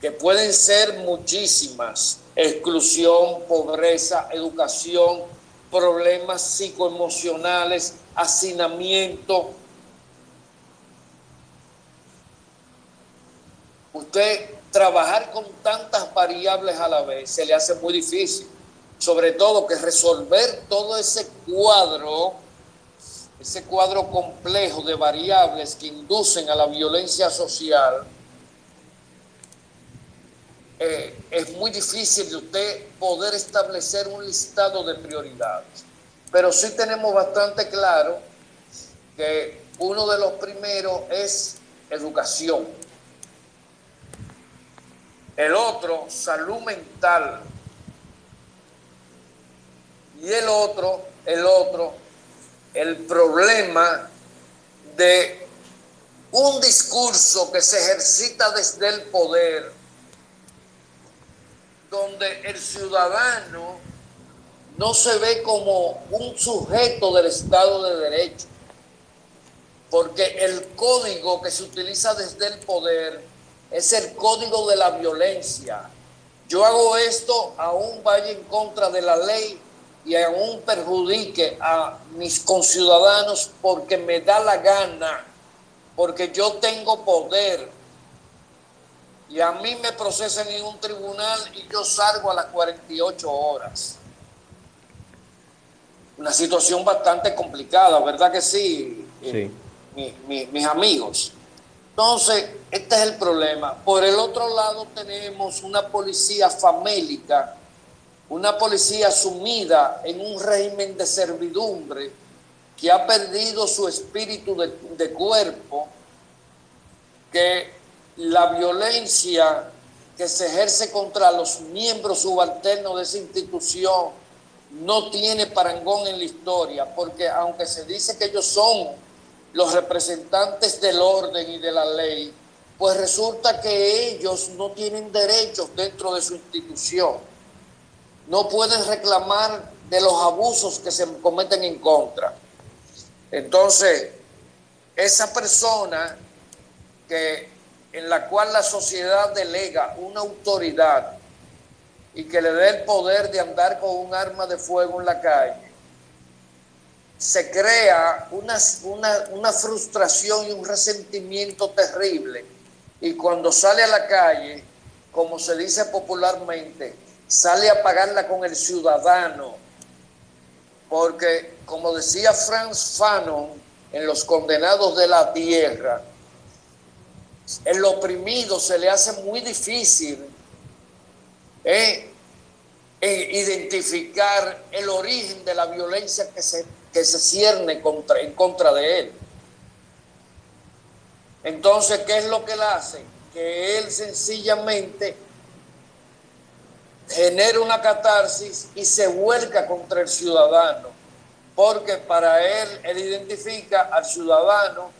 que pueden ser muchísimas, exclusión, pobreza, educación, problemas psicoemocionales, hacinamiento. Usted trabajar con tantas variables a la vez se le hace muy difícil, sobre todo que resolver todo ese cuadro ese cuadro complejo de variables que inducen a la violencia social, eh, es muy difícil de usted poder establecer un listado de prioridades. Pero sí tenemos bastante claro que uno de los primeros es educación. El otro, salud mental. Y el otro, el otro, el problema de un discurso que se ejercita desde el poder, donde el ciudadano no se ve como un sujeto del Estado de Derecho, porque el código que se utiliza desde el poder es el código de la violencia. Yo hago esto, aún vaya en contra de la ley, y aún perjudique a mis conciudadanos porque me da la gana, porque yo tengo poder. Y a mí me procesan en un tribunal y yo salgo a las 48 horas. Una situación bastante complicada, ¿verdad que sí? Sí. mis amigos. Entonces, este es el problema. Por el otro lado tenemos una policía famélica una policía sumida en un régimen de servidumbre que ha perdido su espíritu de, cuerpo, que la violencia que se ejerce contra los miembros subalternos de esa institución no tiene parangón en la historia, porque aunque se dice que ellos son los representantes del orden y de la ley, pues resulta que ellos no tienen derechos dentro de su institución. No pueden reclamar de los abusos que se cometen en contra. Entonces, esa persona que en la cual la sociedad delega una autoridad y que le dé el poder de andar con un arma de fuego en la calle, se crea una, una, frustración y un resentimiento terrible. Y cuando sale a la calle, como se dice popularmente, sale a pagarla con el ciudadano. Porque, como decía Franz Fanon en Los Condenados de la Tierra, el oprimido se le hace muy difícil eh, eh, identificar el origen de la violencia que se, que se cierne contra, en contra de él. Entonces, ¿qué es lo que él hace? Que él sencillamente genera una catarsis y se vuelca contra el ciudadano, porque para él, él identifica al ciudadano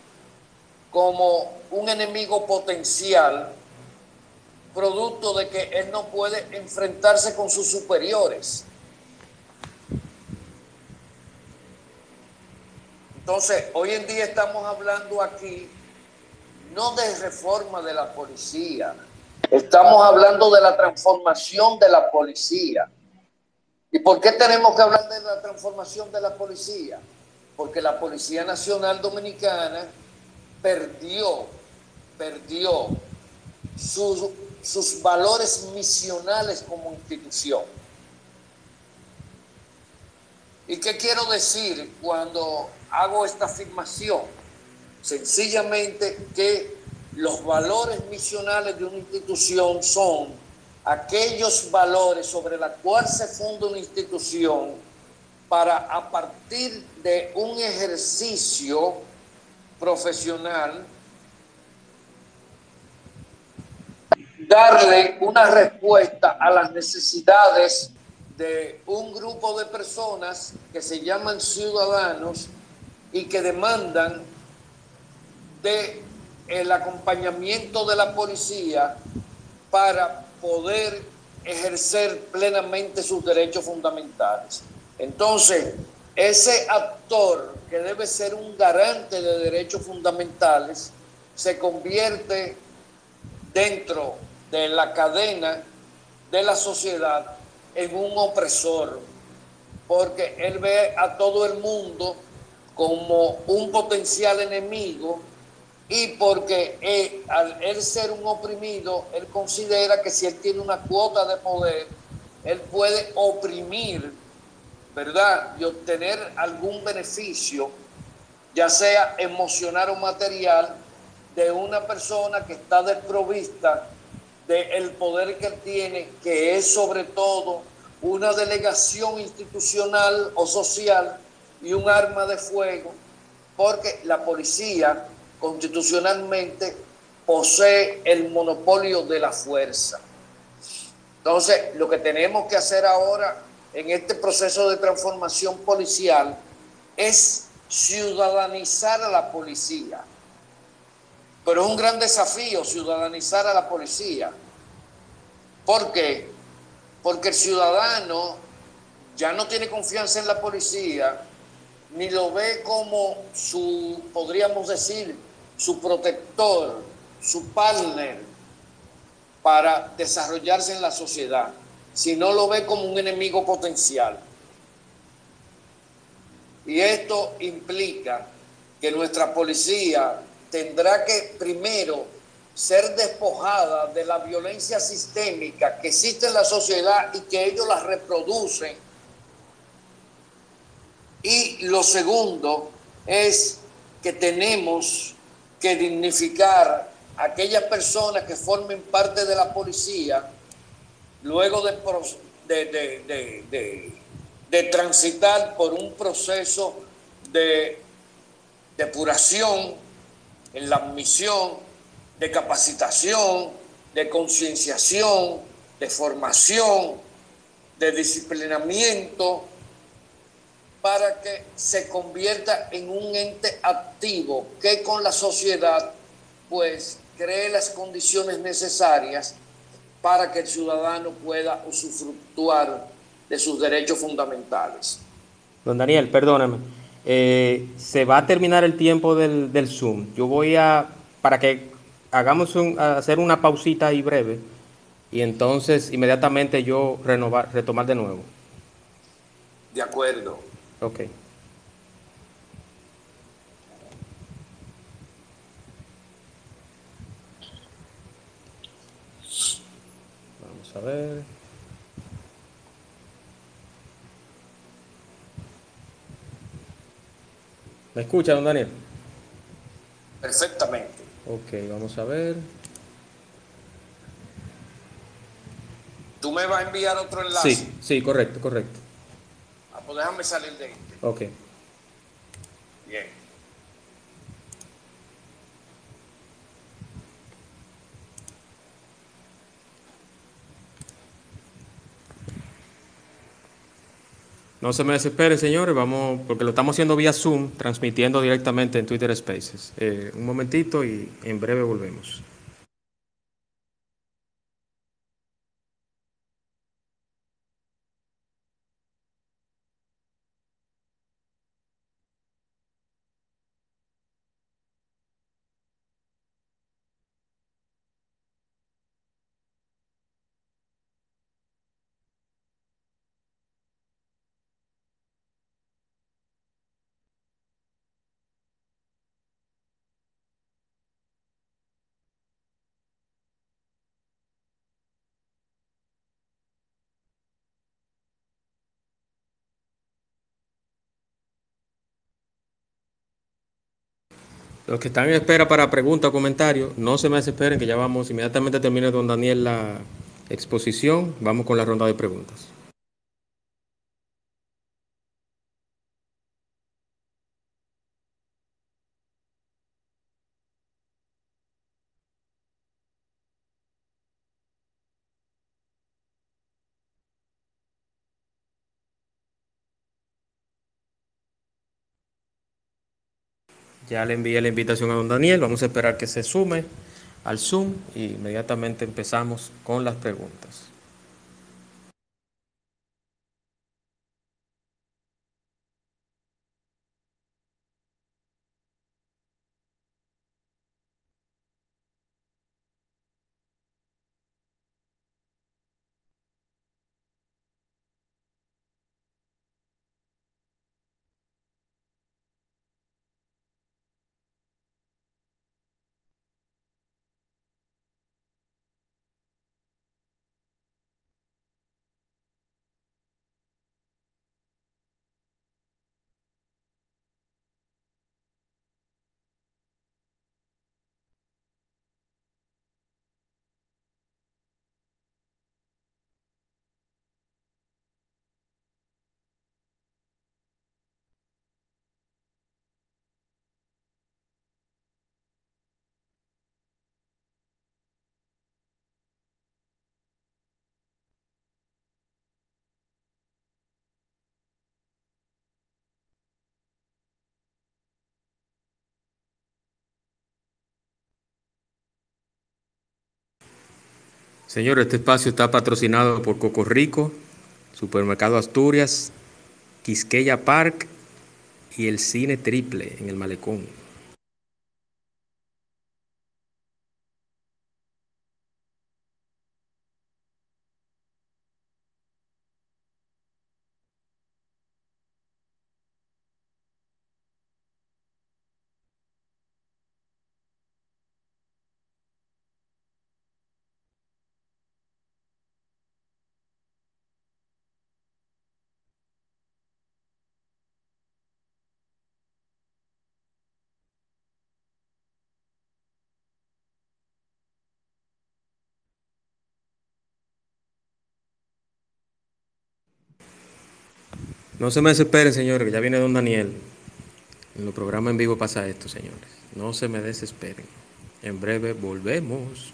como un enemigo potencial, producto de que él no puede enfrentarse con sus superiores. Entonces, hoy en día estamos hablando aquí no de reforma de la policía, estamos hablando de la transformación de la policía. ¿Y por qué tenemos que hablar de la transformación de la policía? Porque la Policía Nacional Dominicana perdió, perdió sus, sus valores misionales como institución. ¿Y qué quiero decir cuando hago esta afirmación? Sencillamente que los valores misionales de una institución son aquellos valores sobre los cuales se funda una institución para a partir de un ejercicio profesional darle una respuesta a las necesidades de un grupo de personas que se llaman ciudadanos y que demandan de el acompañamiento de la policía para poder ejercer plenamente sus derechos fundamentales. Entonces, ese actor que debe ser un garante de derechos fundamentales se convierte dentro de la cadena de la sociedad en un opresor, porque él ve a todo el mundo como un potencial enemigo y porque al ser un oprimido, él considera que si él tiene una cuota de poder, él puede oprimir ¿verdad? Y obtener algún beneficio, ya sea emocional o material, de una persona que está desprovista del poder que tiene, que es sobre todo una delegación institucional o social y un arma de fuego, porque la policía constitucionalmente posee el monopolio de la fuerza. Entonces, lo que tenemos que hacer ahora en este proceso de transformación policial es ciudadanizar a la policía. Pero es un gran desafío ciudadanizar a la policía. ¿Por qué? Porque el ciudadano ya no tiene confianza en la policía, ni lo ve como su, podríamos decir, su protector, su partner para desarrollarse en la sociedad si no lo ve como un enemigo potencial. Y esto implica que nuestra policía tendrá que primero ser despojada de la violencia sistémica que existe en la sociedad y que ellos la reproducen. Y lo segundo es que tenemos que dignificar a aquellas personas que formen parte de la policía luego de, de, transitar por un proceso de depuración en la admisión, de capacitación, de concienciación, de formación, de disciplinamiento, para que se convierta en un ente activo que con la sociedad pues cree las condiciones necesarias para que el ciudadano pueda usufructuar de sus derechos fundamentales. Don Daniel, perdóname. Eh, se va a terminar el tiempo del, del, Zoom. Yo voy a, para que hagamos un, hacer una pausita ahí breve y entonces inmediatamente yo renovar, retomar de nuevo. De acuerdo. Ok. Vamos a ver. ¿Me escucha, don Daniel? Perfectamente. Ok, vamos a ver. ¿Tú me vas a enviar otro enlace? Sí, sí, correcto, correcto. Ah, pues déjame salir de este. Ok. Bien. No se me desesperen, señores, vamos, porque lo estamos haciendo vía Zoom, transmitiendo directamente en Twitter Spaces. Eh, un momentito y en breve volvemos. Los que están en espera para preguntas o comentarios, no se me desesperen que ya vamos, inmediatamente termine don Daniel la exposición, vamos con la ronda de preguntas. Ya le envié la invitación a don Daniel, vamos a esperar que se sume al Zoom y inmediatamente empezamos con las preguntas. Señor, este espacio está patrocinado por Coco Rico, Supermercado Asturias, Quisqueya Park y el Cine Triple en el Malecón. No se me desesperen, señores, que ya viene don Daniel. En los programas en vivo pasa esto, señores. No se me desesperen. En breve volvemos.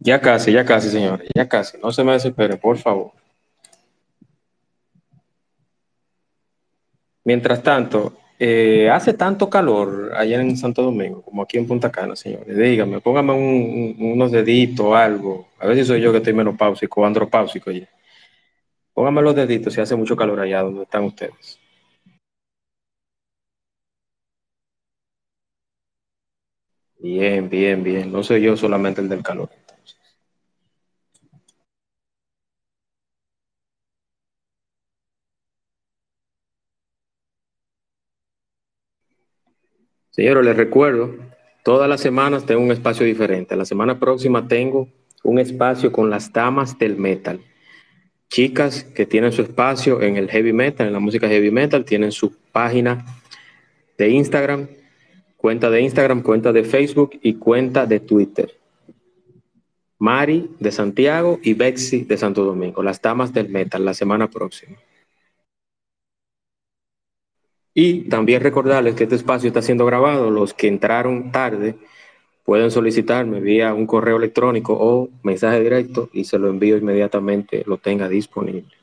Ya casi, ya casi, señores, ya casi. No se me desespere, por favor. Mientras tanto, eh, hace tanto calor allá en Santo Domingo como aquí en Punta Cana, señores. Dígame, póngame un- un- unos deditos algo. A ver si soy yo que estoy menopáusico o andropáusico ya. Póngame los deditos si hace mucho calor allá donde están ustedes. Bien, bien, bien. No soy yo solamente el del calor. Señores, les recuerdo, todas las semanas tengo un espacio diferente. La semana próxima tengo un espacio con las damas del metal. Chicas que tienen su espacio en el heavy metal, en la música heavy metal, tienen su página de Instagram, cuenta de Instagram, cuenta de Facebook y cuenta de Twitter. Mari de Santiago y Bexy de Santo Domingo, las damas del metal, la semana próxima. Y también recordarles que este espacio está siendo grabado. Los que entraron tarde pueden solicitarme vía un correo electrónico o mensaje directo y se lo envío inmediatamente, lo tenga disponible.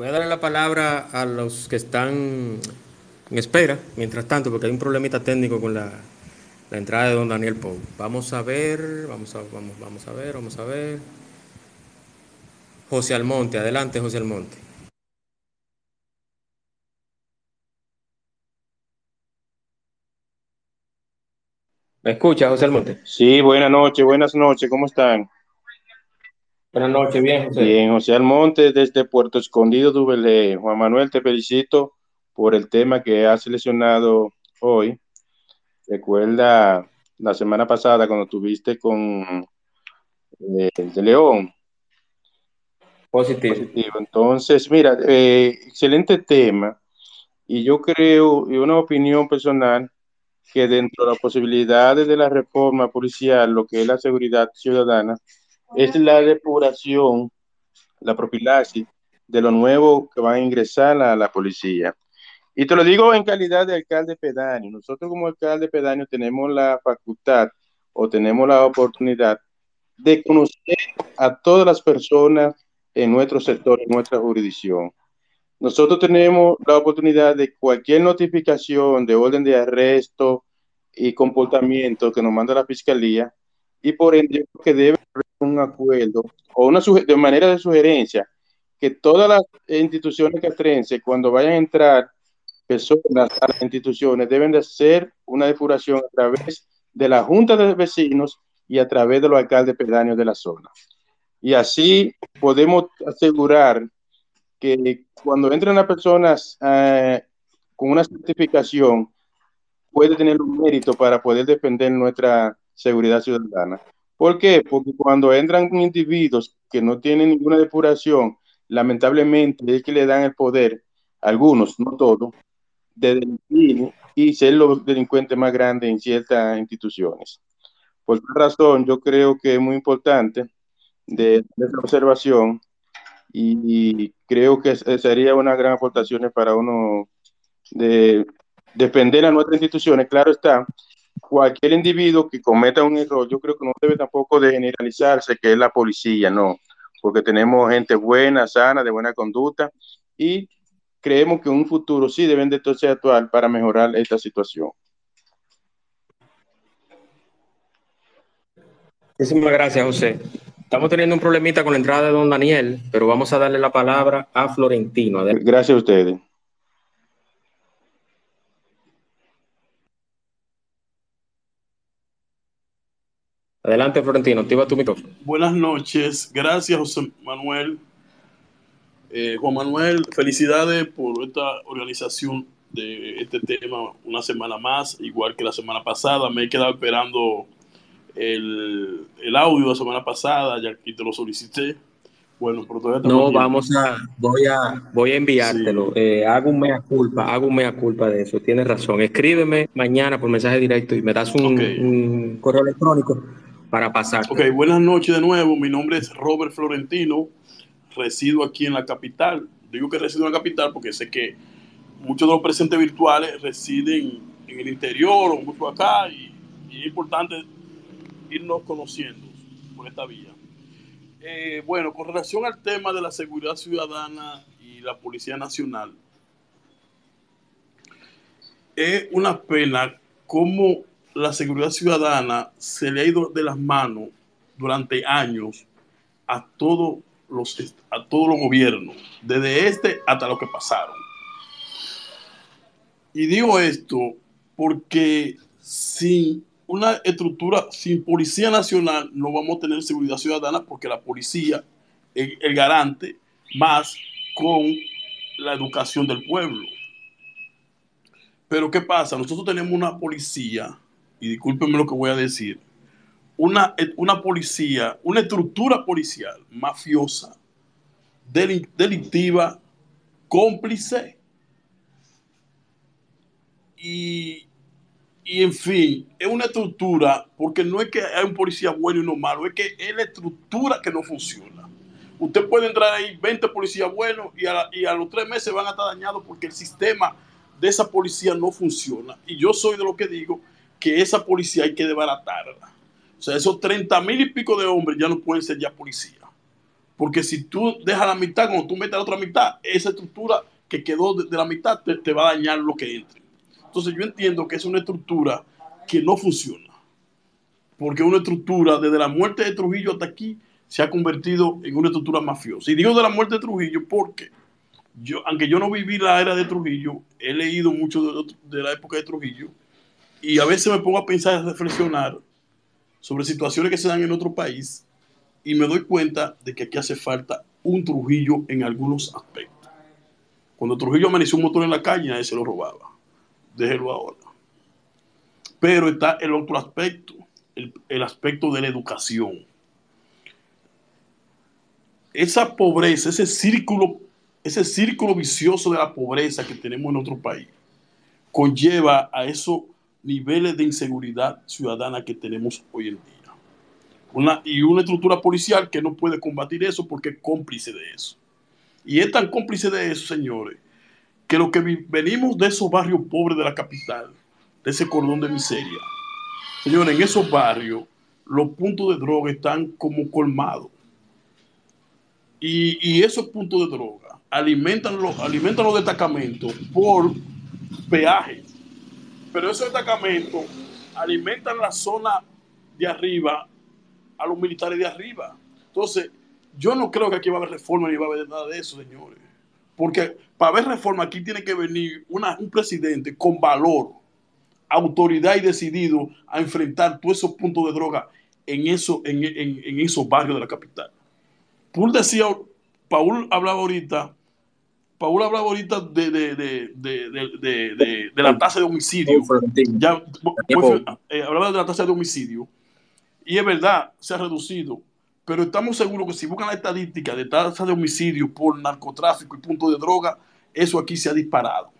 Voy a darle la palabra a los que están en espera, mientras tanto, porque hay un problemita técnico con la, la entrada de don Daniel Pou. Vamos a ver, vamos a, vamos, vamos a ver, vamos a ver. José Almonte, adelante José Almonte. ¿Me escucha, José Almonte? Sí, buenas noches, buenas noches, ¿cómo están? Buenas noches, bien, José. Bien, José Almonte desde Puerto Escondido, Dubelé. Juan Manuel, te felicito por el tema que has seleccionado hoy. Recuerda la semana pasada cuando tuviste con eh, de León. Positivo. Positivo. Entonces, mira, eh, excelente tema. Y yo creo, y una opinión personal, que dentro de las posibilidades de la reforma policial, lo que es la seguridad ciudadana, es la depuración, la profilaxis de lo nuevo que van a ingresar a la policía. Y te lo digo en calidad de alcalde pedáneo. Nosotros como alcalde pedáneo tenemos la facultad o tenemos la oportunidad de conocer a todas las personas en nuestro sector, en nuestra jurisdicción. Nosotros tenemos la oportunidad de cualquier notificación de orden de arresto y comportamiento que nos manda la fiscalía y por ende que debe un acuerdo o una de manera de sugerencia que todas las instituciones castrenses cuando vayan a entrar personas a las instituciones deben de hacer una depuración a través de la Junta de Vecinos y a través de los alcaldes pedáneos de la zona. Y así podemos asegurar que cuando entran las personas eh, con una certificación, puede tener un mérito para poder defender nuestra seguridad ciudadana. ¿Por qué? Porque cuando entran individuos que no tienen ninguna depuración, lamentablemente es que le dan el poder, algunos, no todos, de delinquir y ser los delincuentes más grandes en ciertas instituciones. Por esta razón, yo creo que es muy importante de, esta observación y, creo que sería una gran aportación para uno de defender a nuestras instituciones. Claro está, cualquier individuo que cometa un error, yo creo que no debe tampoco de generalizarse que es la policía, no, porque tenemos gente buena, sana, de buena conducta y creemos que en un futuro sí deben de entonces actuar para mejorar esta situación. Muchísimas gracias, José. Estamos teniendo un problemita con la entrada de don Daniel, pero vamos a darle la palabra a Florentino. Gracias a ustedes. Adelante, Florentino, activa tu micrófono. Buenas noches, gracias, José Manuel. Eh, Juan Manuel, felicidades por esta organización de este tema una semana más, igual que la semana pasada. Me he quedado esperando el, el audio de la semana pasada, ya que te lo solicité. Bueno, pero todavía No, vamos a, voy a, voy a enviártelo. Eh, hago un mea culpa, hago un mea culpa de eso. Tienes razón. Escríbeme mañana por mensaje directo y me das un, un correo electrónico para pasar. Ok, buenas noches de nuevo. Mi nombre es Robert Florentino resido aquí en la capital. Digo que resido en la capital porque sé que muchos de los presentes virtuales residen en el interior o mucho acá y, es importante irnos conociendo por esta vía. Eh, bueno, con relación al tema de la seguridad ciudadana y la Policía Nacional, es una pena cómo la seguridad ciudadana se le ha ido de las manos durante años a todo los, a todos los gobiernos, desde este hasta lo que pasaron. Y digo esto porque sin una estructura, sin Policía Nacional, no vamos a tener seguridad ciudadana porque la policía es el garante más con la educación del pueblo. Pero ¿qué pasa? Nosotros tenemos una policía, y discúlpenme lo que voy a decir, una, una policía, una estructura policial mafiosa, delictiva, cómplice y, y, en fin, es una estructura, porque no es que hay un policía bueno y uno malo, es que es la estructura que no funciona. Usted puede entrar ahí 20 policías buenos y a, y a los tres meses van a estar dañados porque el sistema de esa policía no funciona. Y yo soy de lo que digo que esa policía hay que desbaratarla. O sea, esos 30 mil y pico de hombres ya no pueden ser ya policía. Porque si tú dejas la mitad, cuando tú metes la otra mitad, esa estructura que quedó de, la mitad te, va a dañar lo que entre. Entonces yo entiendo que es una estructura que no funciona. Porque una estructura, desde la muerte de Trujillo hasta aquí, se ha convertido en una estructura mafiosa. Y digo de la muerte de Trujillo porque yo, aunque yo no viví la era de Trujillo, he leído mucho de la época de Trujillo y a veces me pongo a pensar, a reflexionar sobre situaciones que se dan en otro país y me doy cuenta de que aquí hace falta un Trujillo en algunos aspectos. Cuando Trujillo amaneció un motor en la calle, nadie se lo robaba. Déjelo ahora. Pero está el otro aspecto, el, el aspecto de la educación. Esa pobreza, ese círculo, ese círculo vicioso de la pobreza que tenemos en nuestro país, conlleva a esos niveles de inseguridad ciudadana que tenemos hoy en día. Y una estructura policial que no puede combatir eso porque es cómplice de eso. Y es tan cómplice de eso, señores, que lo que venimos de esos barrios pobres de la capital, de ese cordón de miseria, señores, en esos barrios los puntos de droga están como colmados. Y, y esos puntos de droga alimentan los, alimentan los destacamentos por peajes. Pero esos destacamentos alimentan la zona de arriba a los militares de arriba. Entonces, yo no creo que aquí va a haber reforma ni va a haber nada de eso, señores. Porque para haber reforma aquí tiene que venir una- un presidente con valor, autoridad y decidido a enfrentar todos esos puntos de droga en, eso, en, en- en esos barrios de la capital. Paul decía, Paul hablaba ahorita, Paul hablaba ahorita de, de, de, de, la tasa de homicidio. Ya, eh, hablaba de la tasa de homicidio. Y es verdad, se ha reducido. Pero estamos seguros que si buscan la estadística de tasa de homicidio por narcotráfico y punto de droga, eso aquí se ha disparado.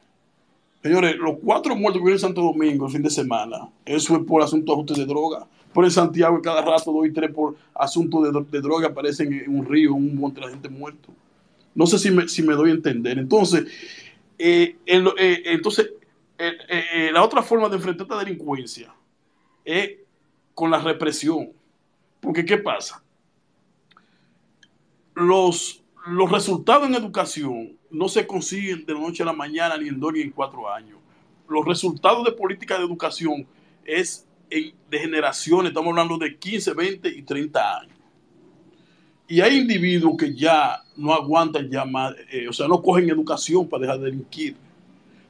Señores, los cuatro muertos que hubieron en Santo Domingo el fin de semana, eso es por asunto de ajuste de droga. Por en Santiago, cada rato, dos y tres por asunto de droga, aparecen en un río, un monte de gente muerto. No sé si me, si me doy a entender. Entonces, eh, eh, entonces eh, la otra forma de enfrentar esta delincuencia es con la represión. Porque, ¿qué pasa? Los, los resultados en educación no se consiguen de la noche a la mañana, ni en dos ni en cuatro años. Los resultados de política de educación es de generaciones, estamos hablando de 15, 20 y 30 años. Y hay individuos que ya no aguantan ya más, eh, o sea, no cogen educación para dejar de delinquir.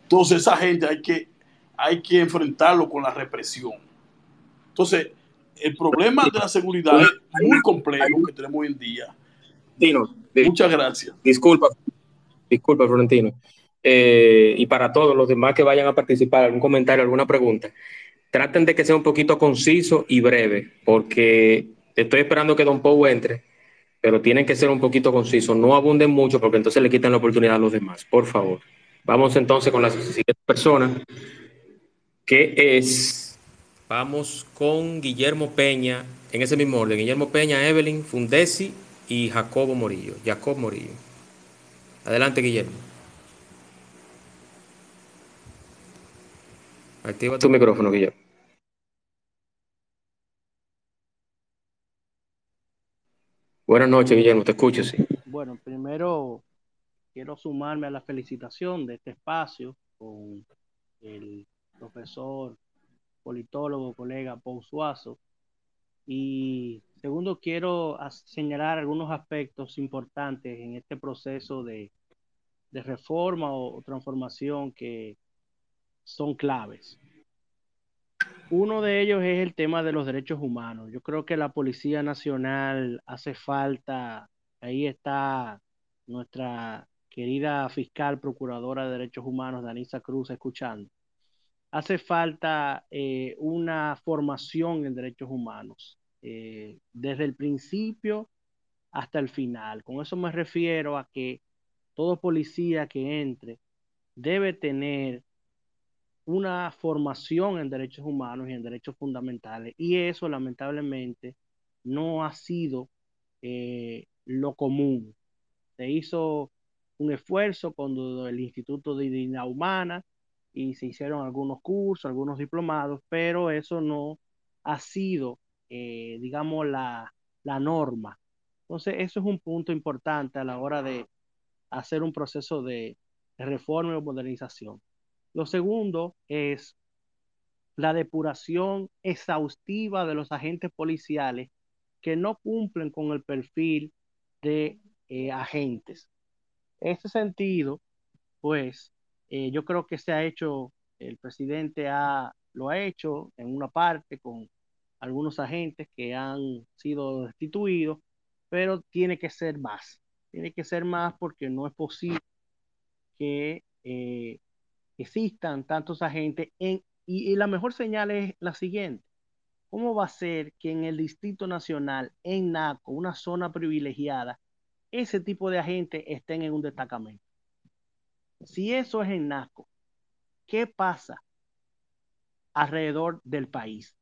Entonces, esa gente hay que, hay que enfrentarlo con la represión. Entonces, el problema de la seguridad es muy complejo que tenemos hoy en día. Florentino, di- Muchas gracias. disculpa, disculpa, Florentino. Eh, y para todos los demás que vayan a participar, algún comentario, alguna pregunta, traten de que sea un poquito conciso y breve, porque estoy esperando que Don Pau entre, pero tienen que ser un poquito concisos, no abunden mucho, porque entonces le quitan la oportunidad a los demás, por favor. Vamos entonces con la siguiente persona, que es, vamos con Guillermo Peña, en ese mismo orden, Guillermo Peña, Evelyn Fundesi y Jacobo Morillo, Jacob Morillo. Adelante, Guillermo. Activa tu micrófono, Guillermo. Buenas noches, Guillermo, te escucho, sí. Bueno, primero quiero sumarme a la felicitación de este espacio con el profesor politólogo, colega Paul Suazo. Y segundo, quiero señalar algunos aspectos importantes en este proceso de, de reforma o, o transformación que son claves. Uno de ellos es el tema de los derechos humanos. Yo creo que la Policía Nacional hace falta, ahí está nuestra querida fiscal procuradora de derechos humanos, Danisa Cruz, escuchando. Hace falta eh, una formación en derechos humanos, eh, desde el principio hasta el final. Con eso me refiero a que todo policía que entre debe tener una formación en derechos humanos y en derechos fundamentales. Y eso lamentablemente no ha sido eh, lo común. Se hizo un esfuerzo con el Instituto de Dignidad Humana y se hicieron algunos cursos, algunos diplomados, pero eso no ha sido, eh, digamos, la, la norma Entonces, eso es un punto importante a la hora de hacer un proceso de reforma y modernización. Lo segundo es la depuración exhaustiva de los agentes policiales que no cumplen con el perfil de eh, agentes. En ese sentido, pues eh, yo creo que se ha hecho, el presidente ha, lo ha hecho en una parte con algunos agentes que han sido destituidos, pero tiene que ser más, tiene que ser más porque no es posible que eh, existan tantos agentes en, y, y la mejor señal es la siguiente. ¿Cómo va a ser que en el Distrito Nacional, en NACO, una zona privilegiada, ese tipo de agentes estén en un destacamento? Si eso es en NACO, ¿qué pasa alrededor del país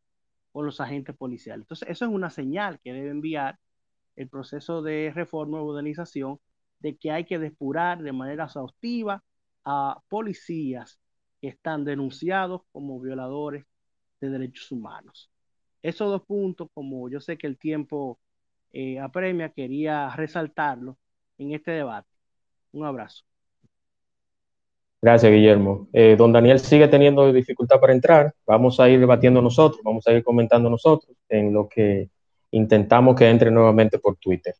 con los agentes policiales? Entonces, eso es una señal que debe enviar el proceso de reforma y modernización de que hay que depurar de manera exhaustiva a policías que están denunciados como violadores de derechos humanos. Esos dos puntos, como yo sé que el tiempo eh, apremia, quería resaltarlo en este debate. Un abrazo. Gracias, Guillermo. Eh, don Daniel sigue teniendo dificultad para entrar. Vamos a ir debatiendo nosotros, vamos a ir comentando nosotros en lo que intentamos que entre nuevamente por Twitter.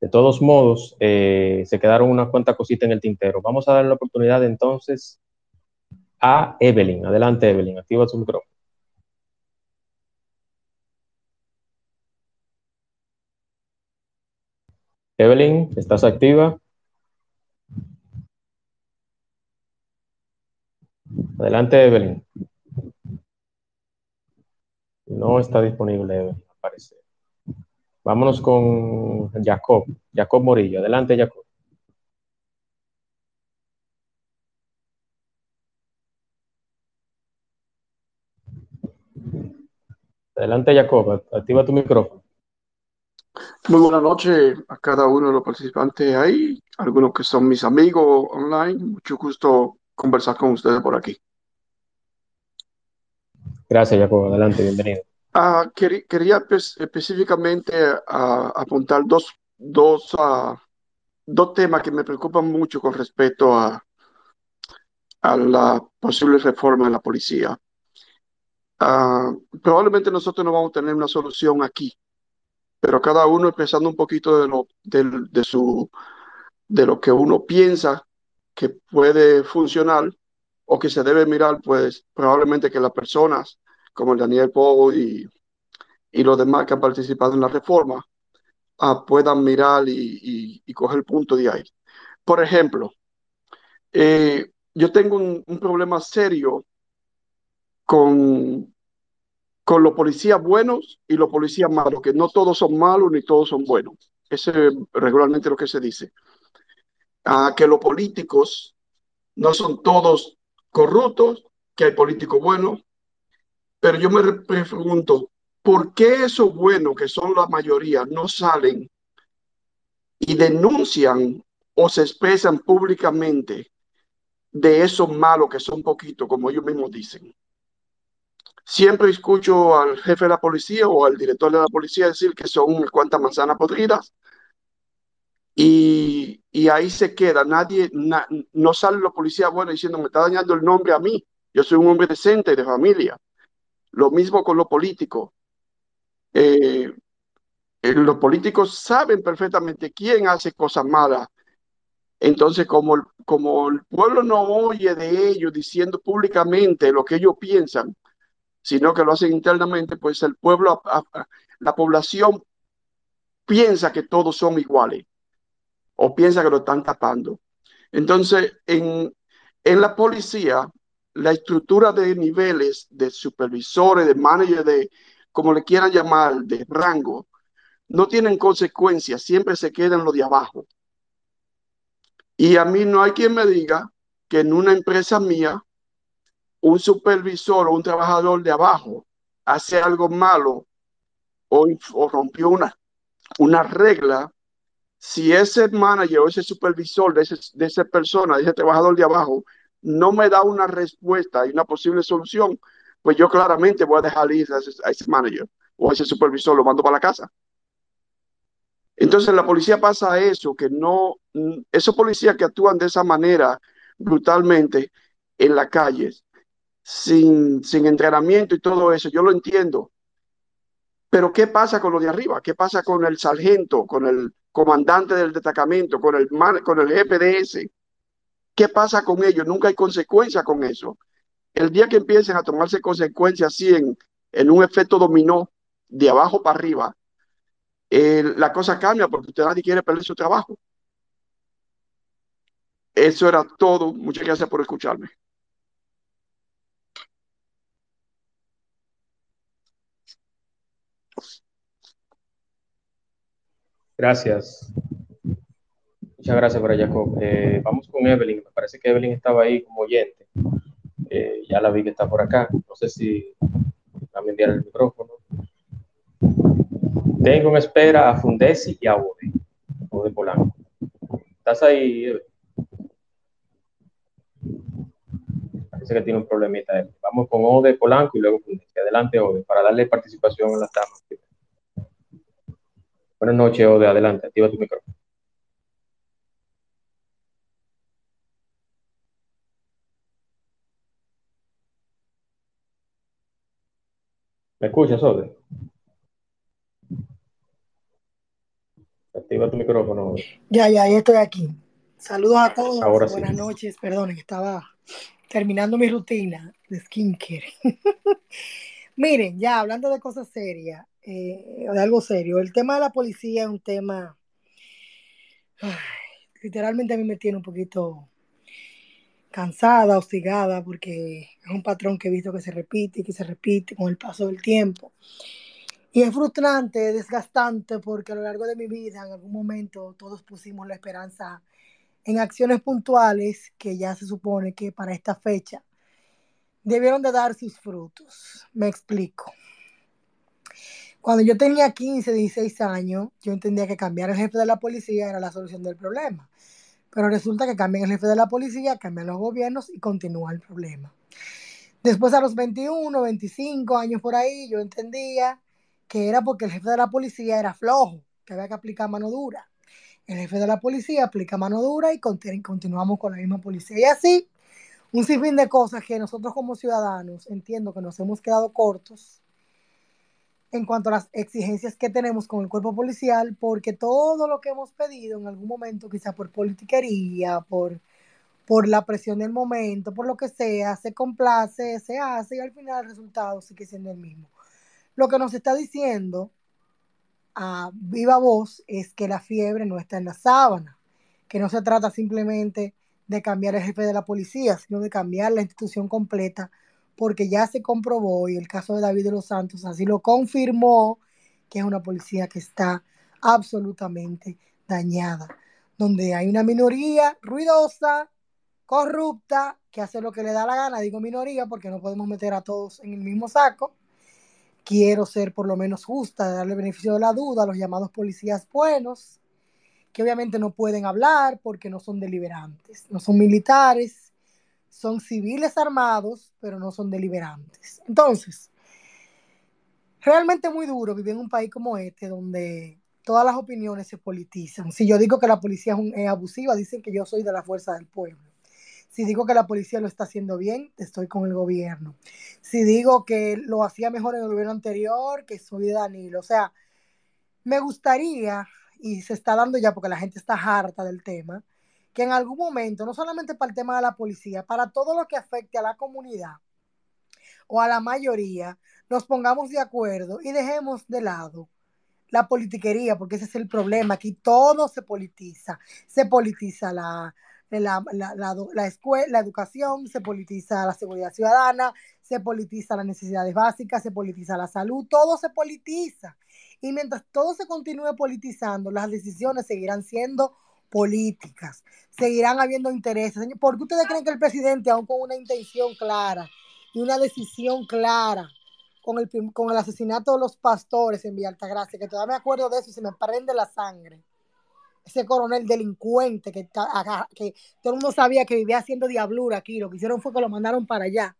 De todos modos, eh, se quedaron unas cuantas cositas en el tintero. Vamos a dar la oportunidad entonces a Evelyn. Adelante, Evelyn, activa su micrófono. Evelyn, ¿estás activa? Adelante, Evelyn. No está disponible, Evelyn, parece. Vámonos con Jacob, Jacob Morillo. Adelante, Jacob. Adelante, Jacob, activa tu micrófono. Muy buenas noches a cada uno de los participantes ahí, algunos que son mis amigos online. Mucho gusto conversar con ustedes por aquí. Gracias, Jacob. Adelante, bienvenido. Ah, quería, específicamente ah, apuntar dos, dos, ah, dos temas que me preocupan mucho con respecto a, a la posible reforma de la policía. Probablemente nosotros no vamos a tener una solución aquí, pero cada uno empezando un poquito de lo, de, de su, de lo que uno piensa que puede funcionar o que se debe mirar, pues probablemente que las personas como el Daniel Poe y, y los demás que han participado en la reforma ah, puedan mirar y, y, y, coger punto de ahí. Por ejemplo, eh, yo tengo un, problema serio con, con los policías buenos y los policías malos, que no todos son malos ni todos son buenos. Ese es regularmente lo que se dice. Ah, que los políticos no son todos corruptos, que hay políticos buenos, pero yo me pregunto, ¿por qué esos buenos, que son la mayoría, no salen y denuncian o se expresan públicamente de esos malos que son poquitos, como ellos mismos dicen? Siempre escucho al jefe de la policía o al director de la policía decir que son unas cuantas manzanas podridas y, ahí se queda. Nadie, na, no sale la policía bueno diciendo me está dañando el nombre a mí. Yo soy un hombre decente de familia. Lo mismo con los políticos. Eh, eh, los políticos saben perfectamente quién hace cosas malas. Entonces, como, como el pueblo no oye de ellos diciendo públicamente lo que ellos piensan, sino que lo hacen internamente, pues el pueblo, la población piensa que todos son iguales o piensa que lo están tapando. Entonces, en, en la policía, la estructura de niveles de supervisores, de managers, de como le quieran llamar, de rango, no tienen consecuencias, siempre se quedan los de abajo. Y a mí no hay quien me diga que en una empresa mía, un supervisor o un trabajador de abajo hace algo malo o, o rompió una, una regla, si ese manager o ese supervisor de, ese, de esa persona, de ese trabajador de abajo, no me da una respuesta y una posible solución, pues yo claramente voy a dejar ir a ese, manager o a ese supervisor, lo mando para la casa. Entonces la policía pasa eso, que no, esos policías que actúan de esa manera brutalmente en las calles, sin, sin entrenamiento y todo eso, yo lo entiendo. Pero ¿qué pasa con lo de arriba? ¿Qué pasa con el sargento, con el comandante del destacamento, con el, con el jefe de ese? ¿Qué pasa con ellos? Nunca hay consecuencia con eso. El día que empiecen a tomarse consecuencias así en, en un efecto dominó de abajo para arriba, eh, la cosa cambia porque usted nadie quiere perder su trabajo. Eso era todo. Muchas gracias por escucharme. Gracias. Muchas gracias, para Jacob. Eh, vamos con Evelyn. Me parece que Evelyn estaba ahí como oyente. Eh, ya la vi que está por acá. No sé si va a enviar el micrófono. Tengo en espera a Fundesi y a Ode, Ode Polanco. ¿Estás ahí, Evelyn? Parece que tiene un problemita. Vamos con Ode Polanco y luego Fundesi. Adelante, Ode, para darle participación en las damas. Buenas noches, Ode. Adelante, activa tu micrófono. ¿Me escuchas? Activa tu micrófono. Ya, ya, ya estoy aquí. Saludos a todos. Ahora sí. Buenas noches. Perdonen, estaba terminando mi rutina de skincare. Miren, ya hablando de cosas serias, eh, de algo serio, el tema de la policía es un tema, ay, literalmente a mí me tiene un poquito cansada, hostigada, porque es un patrón que he visto que se repite y que se repite con el paso del tiempo. Y es frustrante, desgastante, porque a lo largo de mi vida, en algún momento, todos pusimos la esperanza en acciones puntuales que ya se supone que para esta fecha debieron de dar sus frutos. Me explico. Cuando yo tenía 15, 16 años, yo entendía que cambiar el jefe de la policía era la solución del problema. Pero resulta que cambian el jefe de la policía, cambian los gobiernos y continúa el problema. Después a los 21, 25 años por ahí, yo entendía que era porque el jefe de la policía era flojo, que había que aplicar mano dura. El jefe de la policía aplica mano dura y continuamos con la misma policía. Y así, un sinfín de cosas que nosotros como ciudadanos entiendo que nos hemos quedado cortos en cuanto a las exigencias que tenemos con el cuerpo policial, porque todo lo que hemos pedido en algún momento, quizá por politiquería, por, por la presión del momento, por lo que sea, se complace, se hace y al final el resultado sigue siendo el mismo. Lo que nos está diciendo a viva voz es que la fiebre no está en la sábana, que no se trata simplemente de cambiar el jefe de la policía, sino de cambiar la institución completa porque ya se comprobó y el caso de David de los Santos así lo confirmó, que es una policía que está absolutamente dañada, donde hay una minoría ruidosa, corrupta, que hace lo que le da la gana, digo minoría porque no podemos meter a todos en el mismo saco. Quiero ser por lo menos justa, darle beneficio de la duda a los llamados policías buenos, que obviamente no pueden hablar porque no son deliberantes, no son militares, son civiles armados, pero no son deliberantes. Entonces, realmente muy duro vivir en un país como este, donde todas las opiniones se politizan. Si yo digo que la policía es, es, abusiva, dicen que yo soy de la fuerza del pueblo. Si digo que la policía lo está haciendo bien, estoy con el gobierno. Si digo que lo hacía mejor en el gobierno anterior, que soy de Danilo. O sea, me gustaría, y se está dando ya porque la gente está harta del tema, que en algún momento, no solamente para el tema de la policía, para todo lo que afecte a la comunidad o a la mayoría, nos pongamos de acuerdo y dejemos de lado la politiquería, porque ese es el problema. Aquí todo se politiza. Se politiza la, la, la, la, la, educación, se politiza la seguridad ciudadana, se politiza las necesidades básicas, se politiza la salud, todo se politiza. Y mientras todo se continúe politizando, las decisiones seguirán siendo políticas, seguirán habiendo intereses. ¿Por qué ustedes creen que el presidente, aún con una intención clara y una decisión clara, con el, con el asesinato de los pastores en Villa Altagracia, que todavía me acuerdo de eso y se me prende la sangre, ese coronel delincuente que, que todo el mundo sabía que vivía haciendo diablura aquí, lo que hicieron fue que lo mandaron para allá.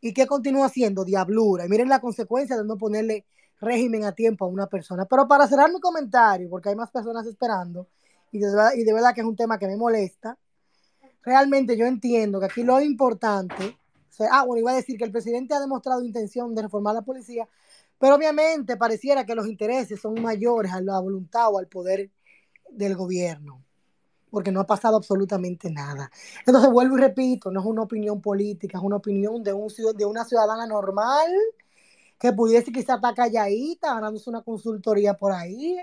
¿Y qué continúa haciendo? Diablura. Y miren la consecuencia de no ponerle régimen a tiempo a una persona. Pero para cerrar mi comentario, porque hay más personas esperando, y de, verdad, que es un tema que me molesta, realmente yo entiendo que aquí lo importante, ah, bueno, iba a decir que el presidente ha demostrado intención de reformar la policía, pero obviamente pareciera que los intereses son mayores a la voluntad o al poder del gobierno, porque no ha pasado absolutamente nada. Entonces vuelvo y repito, no es una opinión política, es una opinión de, un, de una ciudadana normal que pudiese quizá estar calladita, ganándose una consultoría por ahí,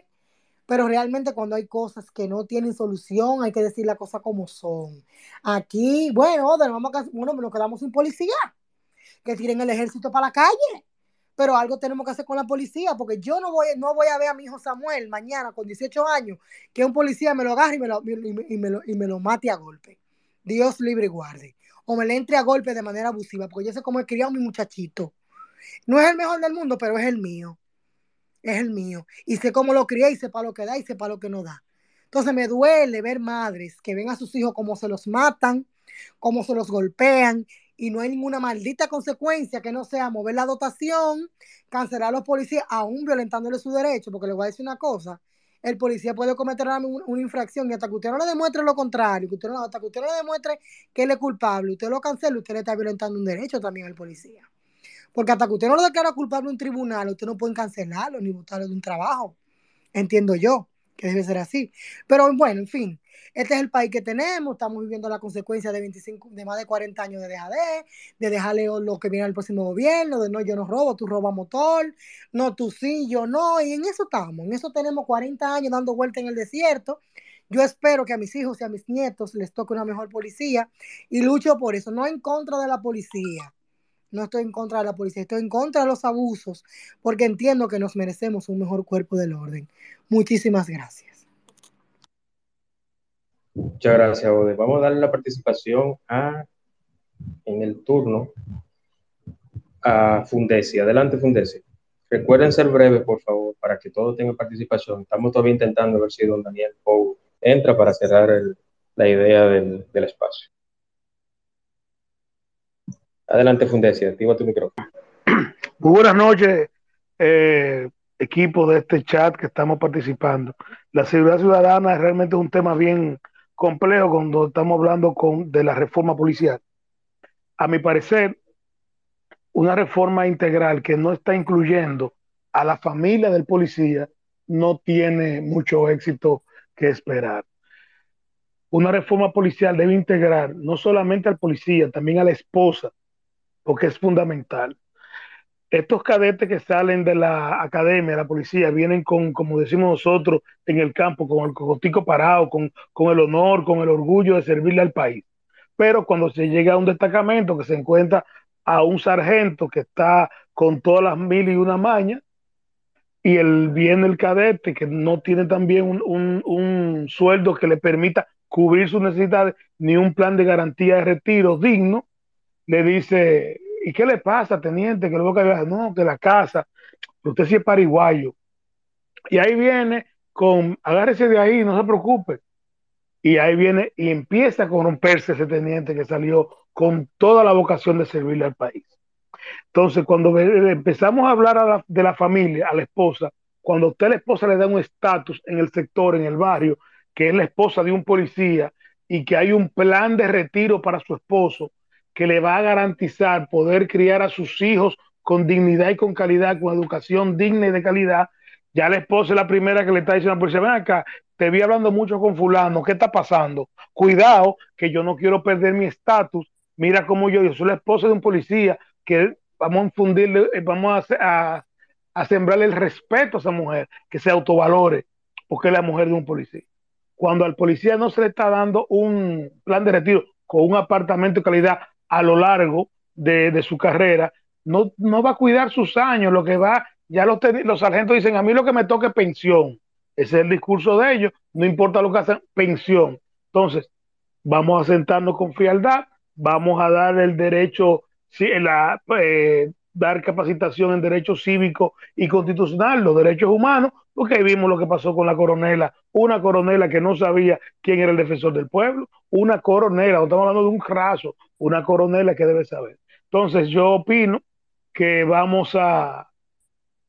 pero realmente cuando hay cosas que no tienen solución, hay que decir las cosas como son. Aquí, bueno, vamos a, bueno, nos quedamos sin policía, que tiren el ejército para la calle pero algo tenemos que hacer con la policía, porque yo no voy, no voy a ver a mi hijo Samuel mañana con 18 años que un policía me lo agarre y me lo, y me lo, y me lo mate a golpe. Dios libre y guarde. O me le entre a golpe de manera abusiva, porque yo sé cómo he criado a mi muchachito. No es el mejor del mundo, pero es el mío. Es el mío. Y sé cómo lo crié y sé para lo que da y sé para lo que no da. Entonces me duele ver madres que ven a sus hijos como se los matan, cómo se los golpean y no hay ninguna maldita consecuencia que no sea mover la dotación, cancelar a los policías, aún violentándole su derecho, porque le voy a decir una cosa, el policía puede cometer una, una infracción y hasta que usted no le demuestre lo contrario, que usted no, hasta que usted no le demuestre que él es culpable, usted lo cancela, usted le está violentando un derecho también al policía. Porque hasta que usted no lo declara culpable en un tribunal, usted no puede cancelarlo ni botarlo de un trabajo. Entiendo yo que debe ser así. Pero bueno, en fin, este es el país que tenemos, estamos viviendo la consecuencia de 25, de más de 40 años de DAD, de dejarle lo que viene al próximo gobierno, de no, yo no robo, tú robas motor, no, tú sí, yo no, y en eso estamos, en eso tenemos 40 años dando vuelta en el desierto. Yo espero que a mis hijos y a mis nietos les toque una mejor policía y lucho por eso, no en contra de la policía, no estoy en contra de la policía, estoy en contra de los abusos, porque entiendo que nos merecemos un mejor cuerpo del orden. Muchísimas gracias. Muchas gracias, Ode. Vamos a darle la participación a, en el turno a Fundesi. Adelante, Fundesi. Recuerden ser breves, por favor, para que todos tengan participación. Estamos todavía intentando ver si don Daniel Pou entra para cerrar la idea del, espacio. Adelante, Fundesi, activa tu micrófono. Muy buenas noches, eh, equipo de este chat que estamos participando. La seguridad ciudadana es realmente un tema bien complejo cuando estamos hablando con, de la reforma policial. A mi parecer, una reforma integral que no está incluyendo a la familia del policía no tiene mucho éxito que esperar. Una reforma policial debe integrar no solamente al policía, también a la esposa, porque es fundamental estos cadetes que salen de la academia, de la policía, vienen con, como decimos nosotros, en el campo, con el cocotico parado, con, con el honor, con el orgullo de servirle al país. Pero cuando se llega a un destacamento que se encuentra a un sargento que está con todas las mil y una mañas, y el viene el cadete que no tiene también un, un sueldo que le permita cubrir sus necesidades, ni un plan de garantía de retiro digno, le dice, ¿y qué le pasa, teniente? Que luego que no, que la casa, usted sí es pariguayo. Y ahí viene con, agárrese de ahí, no se preocupe. Y ahí viene y empieza a corromperse ese teniente que salió con toda la vocación de servirle al país. Entonces, cuando empezamos a hablar de la familia, a la esposa, cuando usted la esposa le da un estatus en el sector, en el barrio, que es la esposa de un policía y que hay un plan de retiro para su esposo, que le va a garantizar poder criar a sus hijos con dignidad y con calidad, con educación digna y de calidad, ya la esposa es la primera que le está diciendo, pues ven acá, te vi hablando mucho con fulano, ¿qué está pasando? Cuidado, que yo no quiero perder mi estatus, mira cómo yo, yo soy la esposa de un policía, que vamos a infundirle, eh, vamos a, a sembrarle el respeto a esa mujer, que se autovalore, porque es la mujer de un policía. Cuando al policía no se le está dando un plan de retiro con un apartamento de calidad, a lo largo de, su carrera, no, no, va a cuidar sus años, lo que va, ya los, los sargentos dicen, a mí lo que me toca es pensión. Ese es el discurso de ellos, no importa lo que hacen, pensión. Entonces, vamos a sentarnos con frialdad, vamos a dar el derecho, la, eh, dar capacitación en derecho cívico y constitucional, los derechos humanos, porque ahí vimos lo que pasó con la coronela, una coronela que no sabía quién era el defensor del pueblo, una coronela, no estamos hablando de un raso, una coronela que debe saber. Entonces yo opino que vamos a,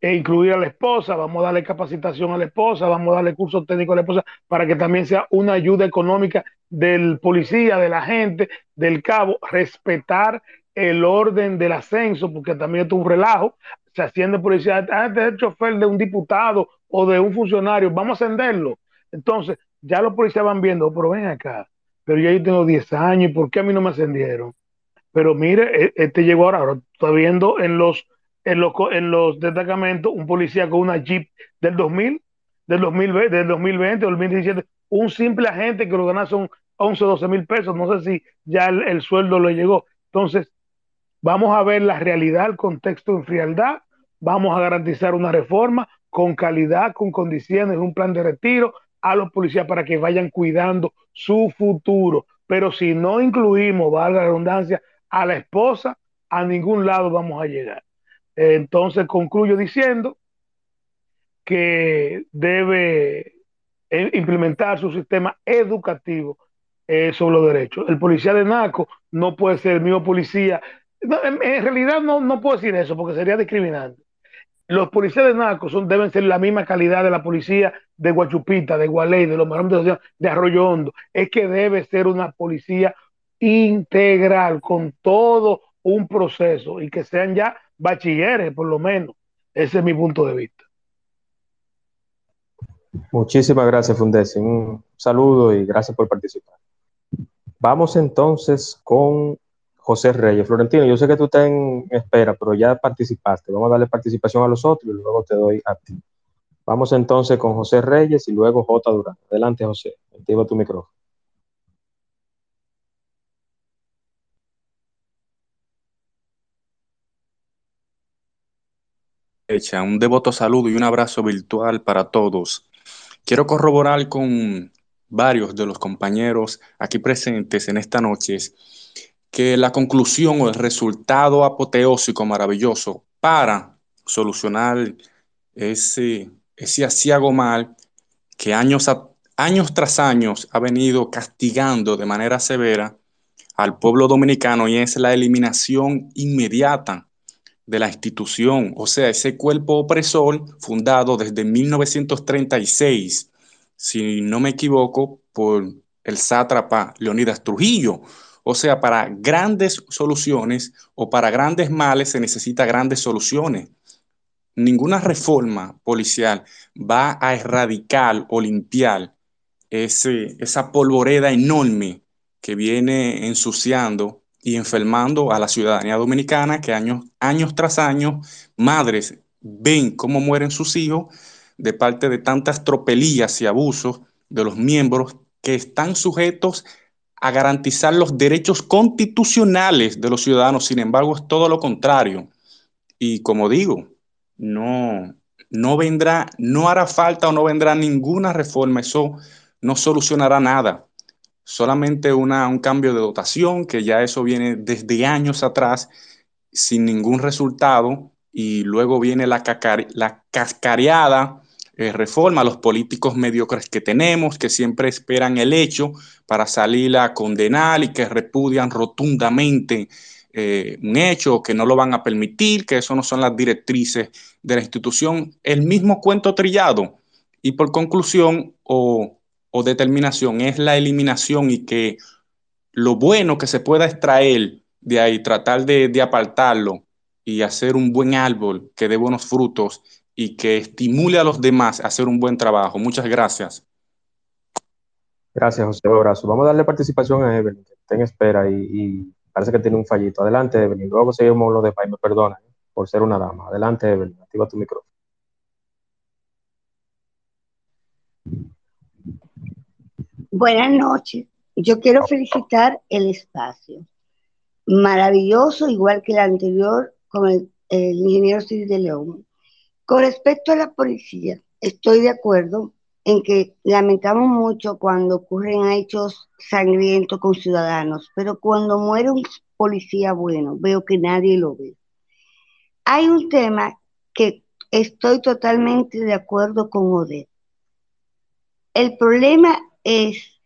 e incluir a la esposa, vamos a darle capacitación a la esposa, vamos a darle curso técnico a la esposa para que también sea una ayuda económica del policía, del agente, del cabo, respetar el orden del ascenso, porque también es un relajo, se asciende policía, ah, este es el chofer de un diputado o de un funcionario, vamos a ascenderlo. Entonces, ya los policías van viendo, oh, pero ven acá, pero yo tengo 10 años, ¿y por qué a mí no me ascendieron? Pero mire, e, este llegó ahora, ahora está viendo en los, en los, en los destacamentos un policía con una Jeep del 2000, del 2020, del 2020, 2017, un simple agente que lo gana son 11, 12 mil pesos, no sé si ya el, el sueldo le llegó. Entonces, vamos a ver la realidad, el contexto en frialdad, vamos a garantizar una reforma con calidad, con condiciones, un plan de retiro a los policías para que vayan cuidando su futuro. Pero si no incluimos, valga la redundancia, a la esposa, a ningún lado vamos a llegar. Entonces concluyo diciendo que debe eh, implementar su sistema educativo eh, sobre los derechos. El policía de Naco no puede ser el mismo policía. en, realidad no, no puedo decir eso porque sería discriminante. Los policías de Naco son, deben ser la misma calidad de la policía de Guachupita, de Gualey, de los de, de Arroyo Hondo. Es que debe ser una policía integral, con todo un proceso y que sean ya bachilleres, por lo menos. Ese es mi punto de vista. Muchísimas gracias, Fundesi. Un saludo y gracias por participar. Vamos entonces con José Reyes. Florentino, yo sé que tú estás en espera, pero ya participaste. Vamos a darle participación a los otros y luego te doy a ti. Vamos entonces con José Reyes y luego J. Durán. Adelante, José. Activa tu micrófono. Un devoto saludo y un abrazo virtual para todos. Quiero corroborar con varios de los compañeros aquí presentes en esta noche que la conclusión o el resultado apoteósico maravilloso para solucionar ese, ese asiago mal que años, años tras años ha venido castigando de manera severa al pueblo dominicano y es la eliminación inmediata de la institución, o sea, ese cuerpo opresor fundado desde 1936, si no me equivoco, por el sátrapa Leonidas Trujillo. O sea, para grandes soluciones o para grandes males se necesita grandes soluciones. Ninguna reforma policial va a erradicar o limpiar ese, esa polvoreda enorme que viene ensuciando y enfermando a la ciudadanía dominicana que años, años tras años madres ven cómo mueren sus hijos de parte de tantas tropelías y abusos de los miembros que están sujetos a garantizar los derechos constitucionales de los ciudadanos. Sin embargo, es todo lo contrario. Y como digo, no, no vendrá, no hará falta o no vendrá ninguna reforma. Eso no solucionará nada solamente una, un cambio de dotación, que ya eso viene desde años atrás sin ningún resultado, y luego viene la, la cascareada eh, reforma, los políticos mediocres que tenemos, que siempre esperan el hecho para salir a condenar y que repudian rotundamente eh, un hecho, que no lo van a permitir, que eso no son las directrices de la institución, el mismo cuento trillado. Y por conclusión, o determinación es la eliminación y que lo bueno que se pueda extraer de ahí, tratar de, apartarlo y hacer un buen árbol que dé buenos frutos y que estimule a los demás a hacer un buen trabajo. Muchas gracias. Gracias, José. Un abrazo. Vamos a darle participación a Evelyn, que está en espera y, parece que tiene un fallito. Adelante, Evelyn. Luego seguimos lo de Pai. Me perdona ¿eh? por ser una dama. Adelante, Evelyn. Activa tu micrófono. Buenas noches. Yo quiero felicitar el espacio. Maravilloso, igual que el anterior con el, ingeniero Cid de León. Con respecto a la policía, estoy de acuerdo en que lamentamos mucho cuando ocurren hechos sangrientos con ciudadanos, pero cuando muere un policía bueno, veo que nadie lo ve. Hay un tema que estoy totalmente de acuerdo con Odette. El problema es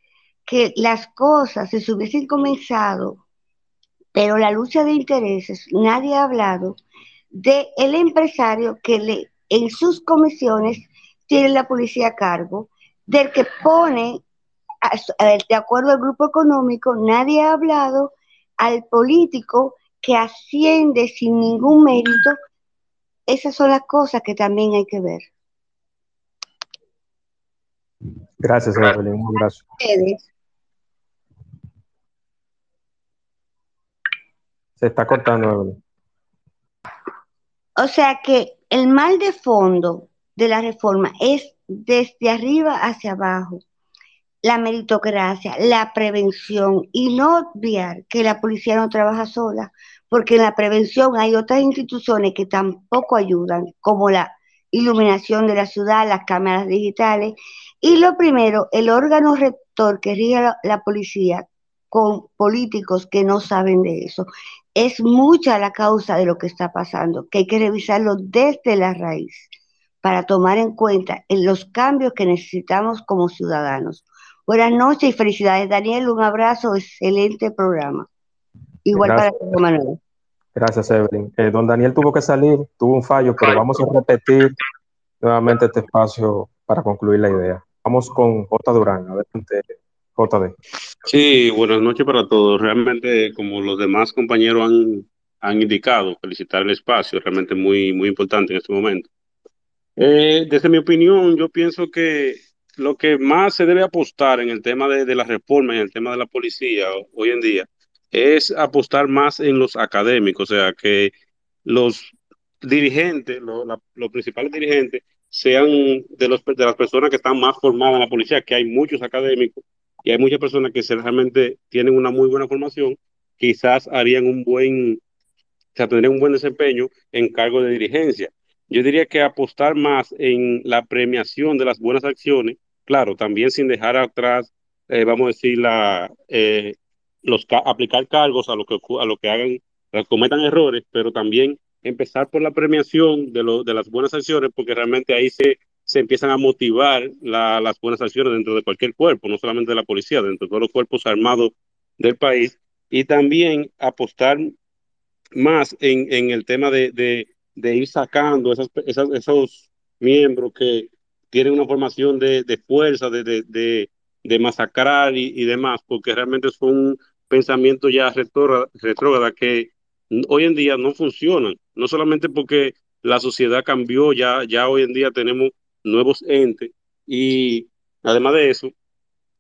que las cosas se hubiesen comenzado, pero la lucha de intereses, nadie ha hablado de el empresario que le en sus comisiones tiene la policía a cargo, del que pone, de acuerdo al grupo económico, nadie ha hablado al político que asciende sin ningún mérito. Esas son las cosas que también hay que ver. Gracias, Evelyn. Un abrazo. Se está cortando, Evelyn. O sea que el mal de fondo de la reforma es desde arriba hacia abajo, la meritocracia, la prevención y no obviar que la policía no trabaja sola, porque en la prevención hay otras instituciones que tampoco ayudan, como la iluminación de la ciudad, las cámaras digitales. Y lo primero, el órgano rector que rige la, la policía con políticos que no saben de eso. Es mucha la causa de lo que está pasando, que hay que revisarlo desde la raíz para tomar en cuenta los cambios que necesitamos como ciudadanos. Buenas noches y felicidades, Daniel. Un abrazo, excelente programa. Igual Gracias. para ti, Manuel. Gracias, Evelyn. Eh, don Daniel tuvo que salir, tuvo un fallo, pero vamos a repetir nuevamente este espacio para concluir la idea. Vamos con J. Durán. Adelante, JD. Sí, buenas noches para todos. Realmente, como los demás compañeros han, han indicado, felicitar el espacio, realmente muy, muy importante en este momento. Eh, desde mi opinión, yo pienso que lo que más se debe apostar en el tema de, de la reforma, en el tema de la policía hoy en día, es apostar más en los académicos, o sea, que los dirigentes, lo- los principales dirigentes, sean de, los, de las personas que están más formadas en la policía, que hay muchos académicos y hay muchas personas que realmente tienen una muy buena formación, quizás harían un buen, o sea, tendrían un buen desempeño en cargo de dirigencia. Yo diría que apostar más en la premiación de las buenas acciones, claro, también sin dejar atrás, eh, vamos a decir, la, eh, los, ca- aplicar cargos a lo que, a lo que hagan, cometan errores, pero también empezar por la premiación de, lo, de las buenas acciones, porque realmente ahí se, se empiezan a motivar la- las buenas acciones dentro de cualquier cuerpo, no solamente de la policía, dentro de todos los cuerpos armados del país, y también apostar más en, el tema de, ir sacando esos miembros que tienen una formación de, fuerza, de, masacrar y, demás, porque realmente son pensamientos ya retrógrada- que hoy en día no funcionan, no solamente porque la sociedad cambió, ya, ya hoy en día tenemos nuevos entes y además de eso,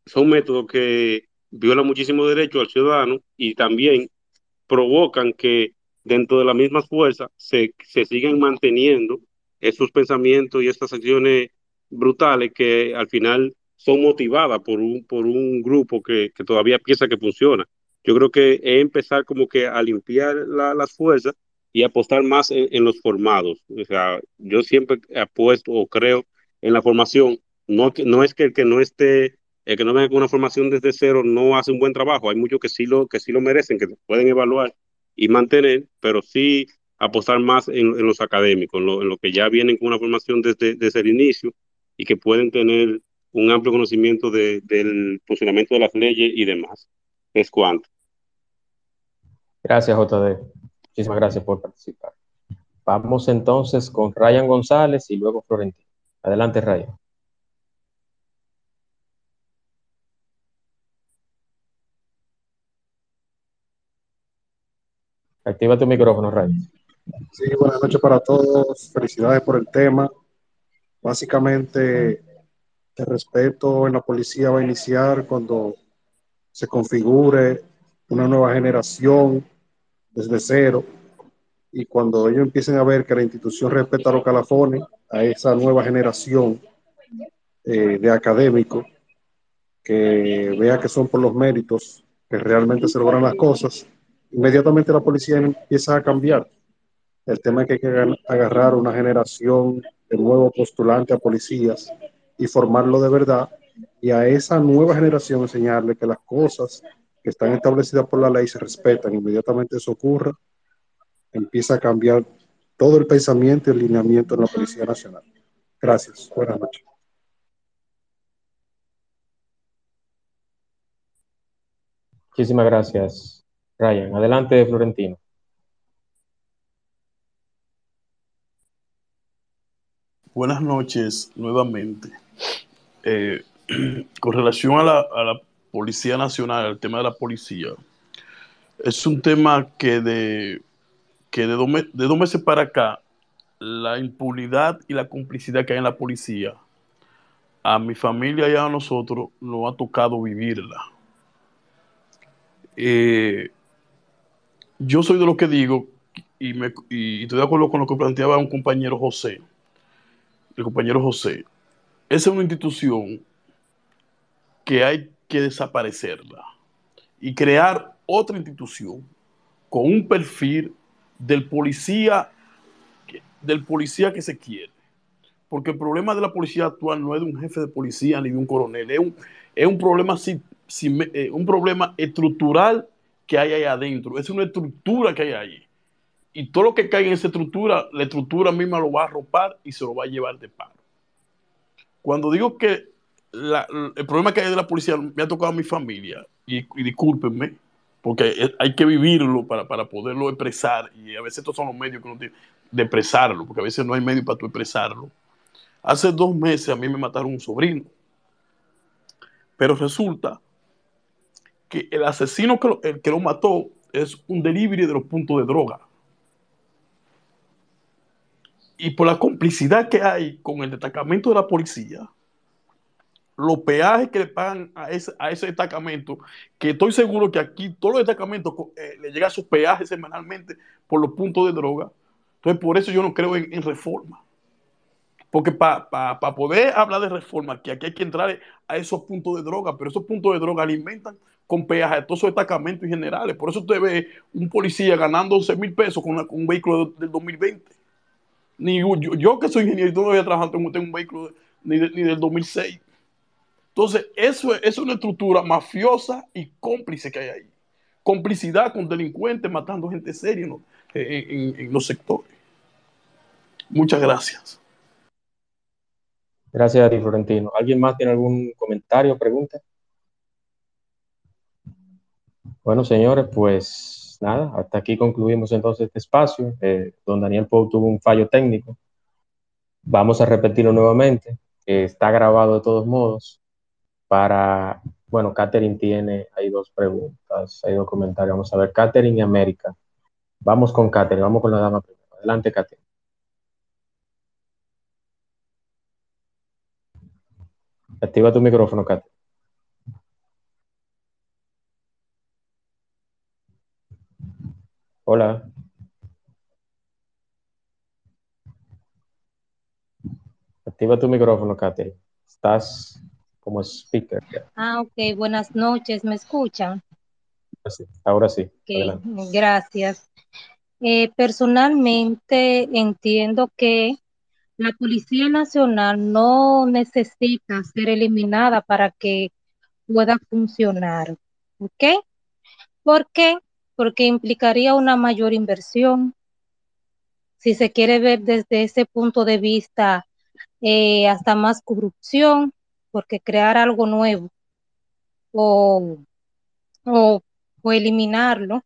son métodos que violan muchísimo derecho al ciudadano y también provocan que dentro de las mismas fuerzas se, se sigan manteniendo esos pensamientos y estas acciones brutales que al final son motivadas por un, por un grupo que, que todavía piensa que funciona. Yo creo que es empezar como que a limpiar la- las fuerzas y apostar más en, en los formados. O sea, yo siempre apuesto o creo en la formación. No, no es que el que no esté, el que no venga con una formación desde cero no hace un buen trabajo. Hay muchos que sí lo, que sí lo merecen, que pueden evaluar y mantener, pero sí apostar más en, los académicos, en lo, que ya vienen con una formación desde, desde el inicio y que pueden tener un amplio conocimiento de- del funcionamiento de las leyes y demás. Es cuanto. Gracias, JD. Muchísimas gracias por participar. Vamos entonces con Ryan González y luego Florentino. Adelante, Ryan. Activa tu micrófono, Ryan. Sí, buenas noches para todos. Felicidades por el tema. Básicamente, el respeto en la policía va a iniciar cuando se configure una nueva generación desde cero y cuando ellos empiecen a ver que la institución respeta los calafones a esa nueva generación eh, de académicos que vea que son por los méritos que realmente se logran las cosas, inmediatamente la policía empieza a cambiar. El tema es que hay que agar- agarrar una generación de nuevos postulantes a policías y formarlo de verdad y a esa nueva generación enseñarle que las cosas que están establecidas por la ley se respetan. Inmediatamente eso ocurra, empieza a cambiar todo el pensamiento y el lineamiento en la Policía Nacional. Gracias. Buenas noches. Muchísimas gracias, Ryan. Adelante, Florentino. Buenas noches nuevamente. Eh, con relación a la, a la Policía Nacional, el tema de la policía, es un tema que de, que de, dos, me- de meses para acá, la impunidad y la complicidad que hay en la policía, a mi familia y a nosotros nos ha tocado vivirla. Eh, yo soy de lo que digo, y, me, y estoy de acuerdo con lo que planteaba un compañero José, el compañero José, esa es una institución que hay que desaparecerla y crear otra institución con un perfil del policía del policía que se quiere. Porque el problema de la policía actual no es de un jefe de policía ni de un coronel, es un, es un problema si- si- eh, un problema estructural que hay ahí adentro, es una estructura que hay ahí. Y todo lo que caiga en esa estructura, la estructura misma lo va a arropar y se lo va a llevar de paro. Cuando digo que la- el problema que hay de la policía me ha tocado a mi familia, y, y discúlpenme, porque es- hay que vivirlo para, para poderlo expresar, y a veces estos son los medios que uno tiene de expresarlo, porque a veces no hay medio para tú expresarlo. Hace dos meses a mí me mataron un sobrino, pero resulta que el asesino que lo, el que lo mató es un delivery de los puntos de droga. Y por la complicidad que hay con el destacamento de la policía, los peajes que le pagan a ese, a ese destacamento, que estoy seguro que aquí todos los destacamentos eh, le llegan sus peajes semanalmente por los puntos de droga. Entonces, por eso yo no creo en, reforma. Porque para poder hablar de reforma, que aquí hay que entrar a esos puntos de droga, pero esos puntos de droga alimentan con peaje a todos esos destacamentos y generales. Por eso usted ve un policía ganando 11 mil pesos con, un vehículo del 2020. Ni yo, yo que soy ingeniero y todavía trabajando en un vehículo ni, ni del 2006. Entonces, eso es, una estructura mafiosa y cómplice que hay ahí. Complicidad con delincuentes matando gente seria ¿no? en, en- los sectores. Muchas gracias. Gracias a ti, Florentino. ¿Alguien más tiene algún comentario pregunta? Bueno, señores, pues nada, hasta aquí concluimos entonces este espacio. Eh, don Daniel Pou tuvo un fallo técnico. Vamos a repetirlo nuevamente. Eh, está grabado de todos modos. Para, bueno, Catherine tiene, hay dos preguntas, hay dos comentarios. Vamos a ver, Catherine y América. Vamos con Catherine, vamos con la dama primero. Adelante, Catherine. Activa tu micrófono, Catherine. Hola. Activa tu micrófono, Catherine. Estás como speaker. Ah, ok, buenas noches, ¿me escuchan? Ahora sí, ahora gracias. Eh, personalmente entiendo que la Policía Nacional no necesita ser eliminada para que pueda funcionar, ¿ok? ¿Por qué? Porque implicaría una mayor inversión. Si se quiere ver desde ese punto de vista, eh, hasta más corrupción, porque crear algo nuevo o, o, o eliminarlo,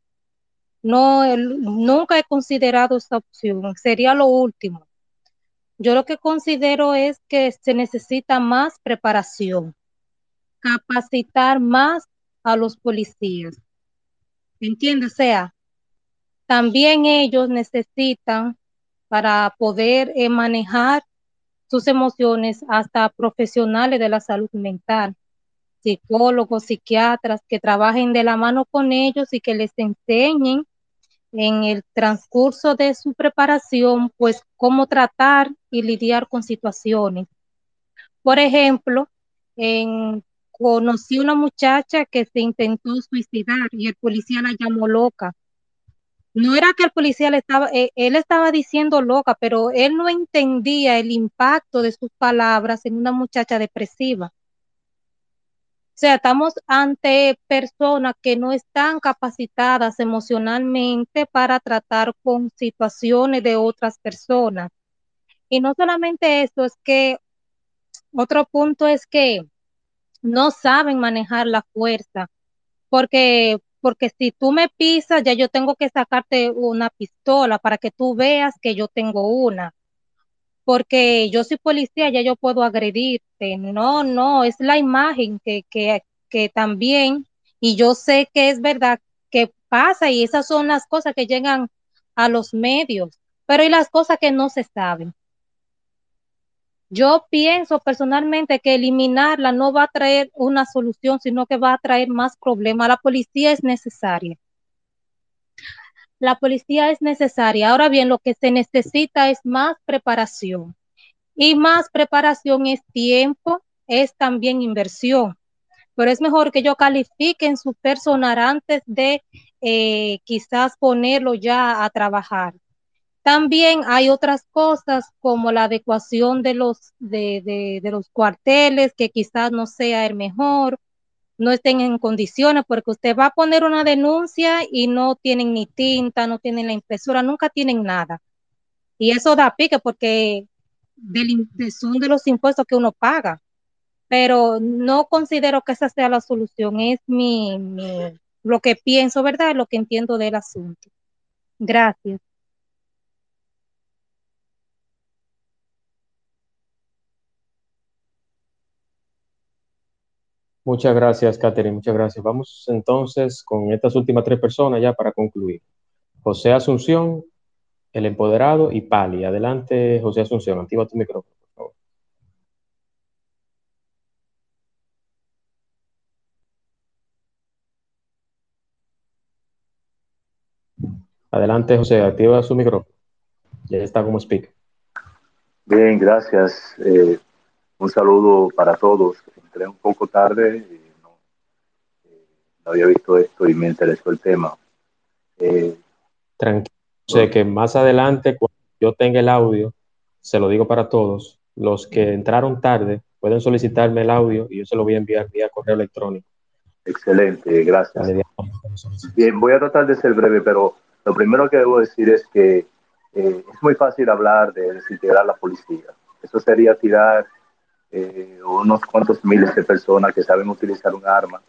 no, nunca he considerado esta opción, sería lo último. Yo lo que considero es que se necesita más preparación, capacitar más a los policías. ¿Entiendes? O sea, también ellos necesitan para poder eh, manejar sus emociones hasta profesionales de la salud mental, psicólogos, psiquiatras que trabajen de la mano con ellos y que les enseñen en el transcurso de su preparación, pues cómo tratar y lidiar con situaciones. Por ejemplo, en, conocí una muchacha que se intentó suicidar y el policía la llamó loca. No era que el policía le estaba, eh, él estaba diciendo loca, pero él no entendía el impacto de sus palabras en una muchacha depresiva. O sea, estamos ante personas que no están capacitadas emocionalmente para tratar con situaciones de otras personas. Y no solamente eso, es que otro punto es que no saben manejar la fuerza, porque, porque si tú me pisas, ya yo tengo que sacarte una pistola para que tú veas que yo tengo una. porque yo soy policía, ya yo puedo agredirte. No, no, es la imagen que, que, que también, y yo sé que es verdad que pasa y esas son las cosas que llegan a los medios, pero y las cosas que no se saben. Yo pienso personalmente que eliminarla no va a traer una solución, sino que va a traer más problemas. La policía es necesaria. La policía es necesaria. Ahora bien, lo que se necesita es más preparación. Y más preparación es tiempo, es también inversión. Pero es mejor que ellos califiquen su personal antes de eh, quizás ponerlo ya a trabajar. También hay otras cosas como la adecuación de los, de, de, los cuarteles, que quizás no sea el mejor, no estén en condiciones, porque usted va a poner una denuncia y no tienen ni tinta, no tienen la impresora, nunca tienen nada. Y eso da pique porque del, de, son de los impuestos que uno paga. Pero no considero que esa sea la solución, es mi, mi lo que pienso, ¿verdad? Lo que entiendo del asunto. Gracias. Muchas gracias, Catherine, muchas gracias. Vamos entonces con estas últimas tres personas ya para concluir. José Asunción, el empoderado y Pali. Adelante, José Asunción, activa tu micrófono, por favor. Adelante, José, activa su micrófono. Ya está como speaker. Bien, gracias. Eh, un saludo para todos. Entré un poco tarde, no, eh, no, había visto esto y me interesó el tema. Eh, Tranquilo, sé que más adelante, cuando yo tenga el audio, se lo digo para todos, los que entraron tarde pueden solicitarme el audio y yo se lo voy a enviar vía correo electrónico. Excelente, gracias. Bien, voy a tratar de ser breve, pero lo primero que debo decir es que eh, es muy fácil hablar de desintegrar la policía. Eso sería tirar eh, unos cuantos miles de personas que saben utilizar un arma,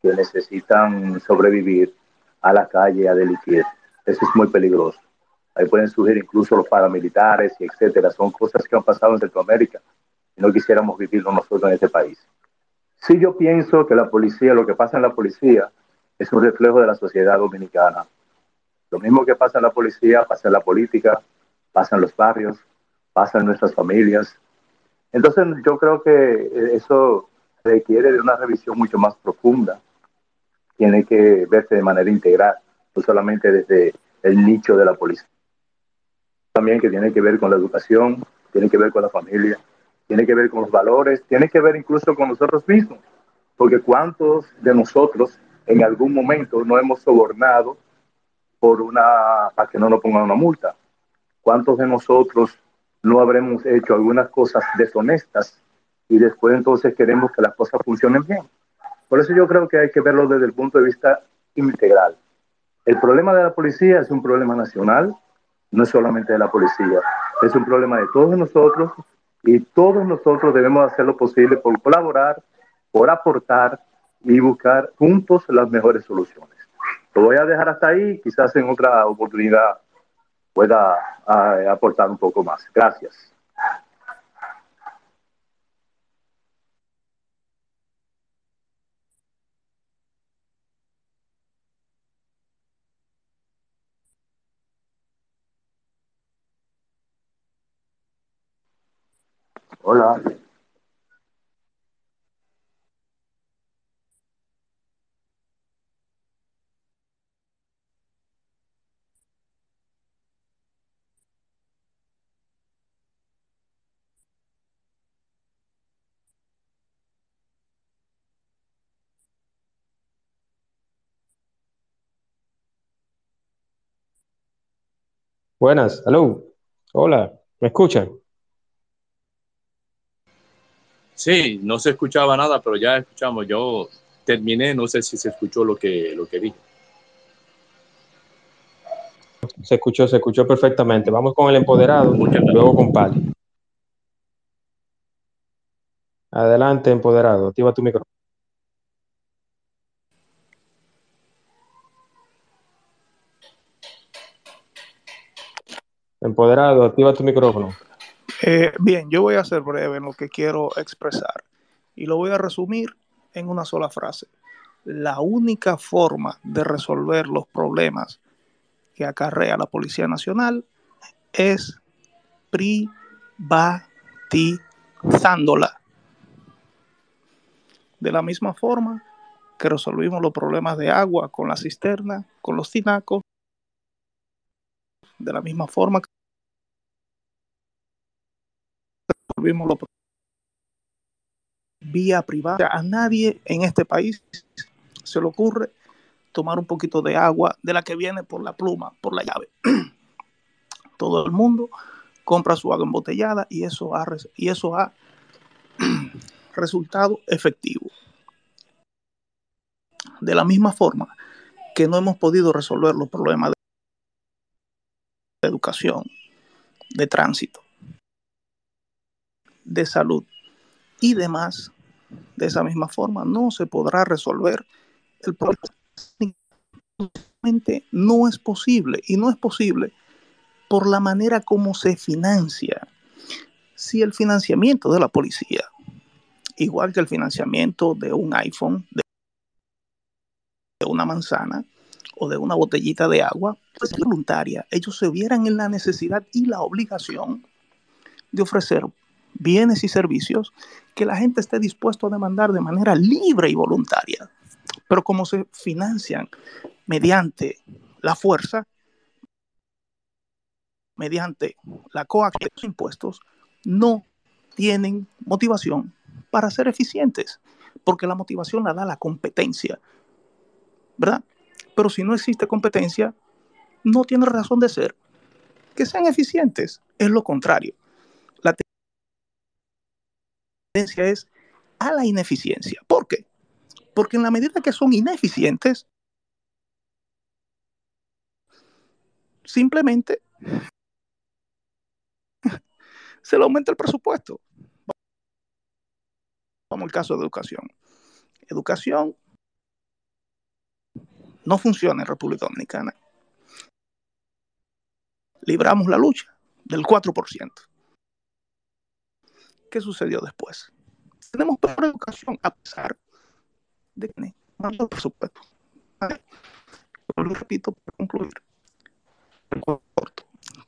que necesitan sobrevivir a la calle, a delinquir. Eso es muy peligroso. Ahí pueden surgir incluso los paramilitares y etcétera. Son cosas que han pasado en Centroamérica y no quisiéramos vivirlo nosotros en este país. Sí, yo pienso que la policía, lo que pasa en la policía, es un reflejo de la sociedad dominicana. Lo mismo que pasa en la policía, pasa en la política, pasa en los barrios, pasa en nuestras familias. Entonces, yo creo que eso requiere de una revisión mucho más profunda. Tiene que verse de manera integral, no solamente desde el nicho de la policía. También que tiene que ver con la educación, tiene que ver con la familia, tiene que ver con los valores, tiene que ver incluso con nosotros mismos. Porque cuántos de nosotros en algún momento no hemos sobornado por una, para que no nos pongan una multa. ¿Cuántos de nosotros no habremos hecho algunas cosas deshonestas y después entonces queremos que las cosas funcionen bien? Por eso yo creo que hay que verlo desde el punto de vista integral. El problema de la policía es un problema nacional, no es solamente de la policía, es un problema de todos nosotros y todos nosotros debemos hacer lo posible por colaborar, por aportar y buscar juntos las mejores soluciones. Lo voy a dejar hasta ahí, quizás en otra oportunidad pueda uh, aportar un poco más. Gracias. Hola. Buenas, hello. Hola, ¿me escuchan? Sí, no se escuchaba nada, pero ya escuchamos. Yo terminé, no sé si se escuchó lo que, lo que dije. Se escuchó, se escuchó perfectamente. Vamos con el empoderado, luego con Pali. Adelante, empoderado. Activa tu micrófono. Empoderado, activa tu micrófono. Eh, bien, yo voy a ser breve en lo que quiero expresar y lo voy a resumir en una sola frase. La única forma de resolver los problemas que acarrea la Policía Nacional es privatizándola. De la misma forma que resolvimos los problemas de agua con la cisterna, con los tinacos, de la misma forma que resolvimos los vía privada. A nadie en este país se le ocurre tomar un poquito de agua de la que viene por la pluma, por la llave. Todo el mundo compra su agua embotellada y eso ha, y eso ha resultado efectivo. De la misma forma que no hemos podido resolver los problemas educación, de tránsito, de salud y demás, de esa misma forma no se podrá resolver el problema. No es posible y no es posible por la manera como se financia. Si el financiamiento de la policía, igual que el financiamiento de un iPhone, de una manzana o de una botellita de agua, pues voluntaria, ellos se vieran en la necesidad y la obligación de ofrecer bienes y servicios que la gente esté dispuesto a demandar de manera libre y voluntaria. Pero como se financian mediante la fuerza, mediante la coacción de los impuestos, no tienen motivación para ser eficientes, porque la motivación la da la competencia, ¿verdad? Pero si no existe competencia, no tiene razón de ser. Que sean eficientes es lo contrario. La tendencia es a la ineficiencia. ¿Por qué? Porque en la medida que son ineficientes, simplemente se le aumenta el presupuesto. Como el caso de educación. Educación no funciona en República Dominicana. Libramos la lucha del 4%. ¿Qué sucedió después? Tenemos peor educación a pesar de que no presupuesto. Lo repito para concluir.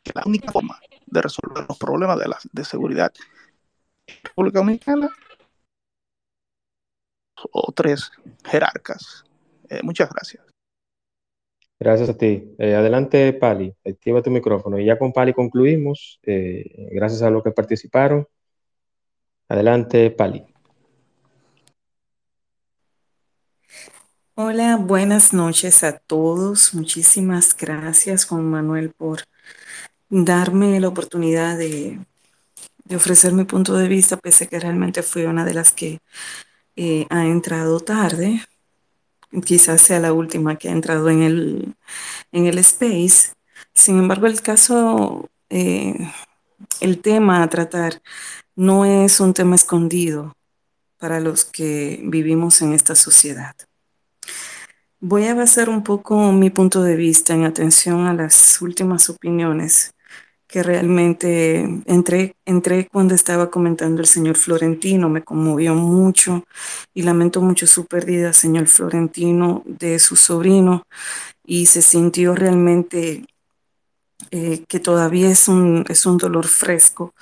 Que la única forma de resolver los problemas de, la, de seguridad en República Dominicana o tres jerarcas. Eh, muchas gracias. Gracias a ti. Eh, adelante, Pali. Activa tu micrófono. Y ya con Pali concluimos. Eh, gracias a los que participaron. Adelante, Pali. Hola, buenas noches a todos. Muchísimas gracias, Juan Manuel, por darme la oportunidad de, ofrecer mi punto de vista, pese que realmente fui una de las que eh, ha entrado tarde. Quizás sea la última que ha entrado en el, en el space. Sin embargo, el caso, eh, el tema a tratar no es un tema escondido para los que vivimos en esta sociedad. Voy a basar un poco mi punto de vista en atención a las últimas opiniones que realmente entré, entré cuando estaba comentando el señor Florentino, me conmovió mucho y lamento mucho su pérdida, señor Florentino, de su sobrino y se sintió realmente eh, que todavía es un, es un dolor fresco,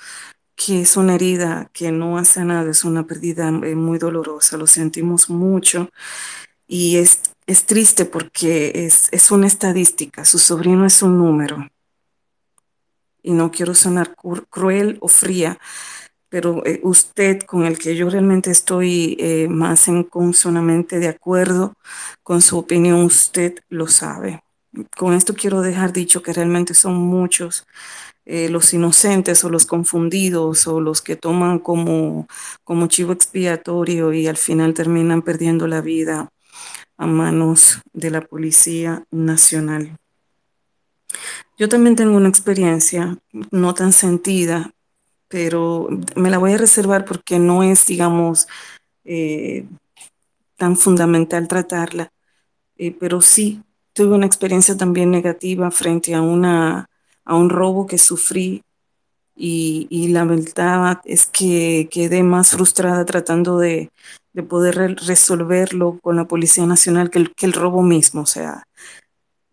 que es una herida que no ha sanado, es una pérdida eh, muy dolorosa, lo sentimos mucho y es, es triste porque es, es una estadística, su sobrino es un número y no quiero sonar cruel o fría, pero eh, usted con el que yo realmente estoy eh, más en consonamente de acuerdo con su opinión, usted lo sabe. Con esto quiero dejar dicho que realmente son muchos eh, los inocentes o los confundidos o los que toman como, como chivo expiatorio y al final terminan perdiendo la vida a manos de la Policía Nacional. Yo también tengo una experiencia no tan sentida, pero me la voy a reservar porque no es, digamos, eh, tan fundamental tratarla, eh, pero sí tuve una experiencia también negativa frente a, una, a un robo que sufrí y, y la verdad es que quedé más frustrada tratando de, de poder re- resolverlo con la Policía Nacional que el, que el robo mismo. O sea,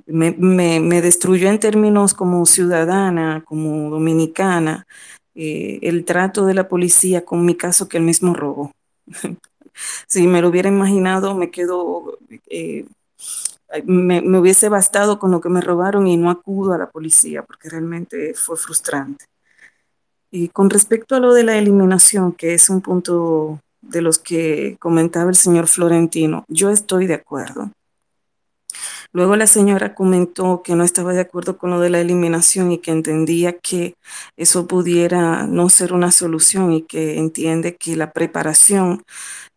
me, me, destruyó en términos como ciudadana, como dominicana, eh, el trato de la policía con mi caso que el mismo robo. si me lo hubiera imaginado, me quedo, eh, me, me hubiese bastado con lo que me robaron y no acudo a la policía porque realmente fue frustrante. Y con respecto a lo de la eliminación, que es un punto de los que comentaba el señor Florentino, yo estoy de acuerdo. Luego la señora comentó que no estaba de acuerdo con lo de la eliminación y que entendía que eso pudiera no ser una solución y que entiende que la preparación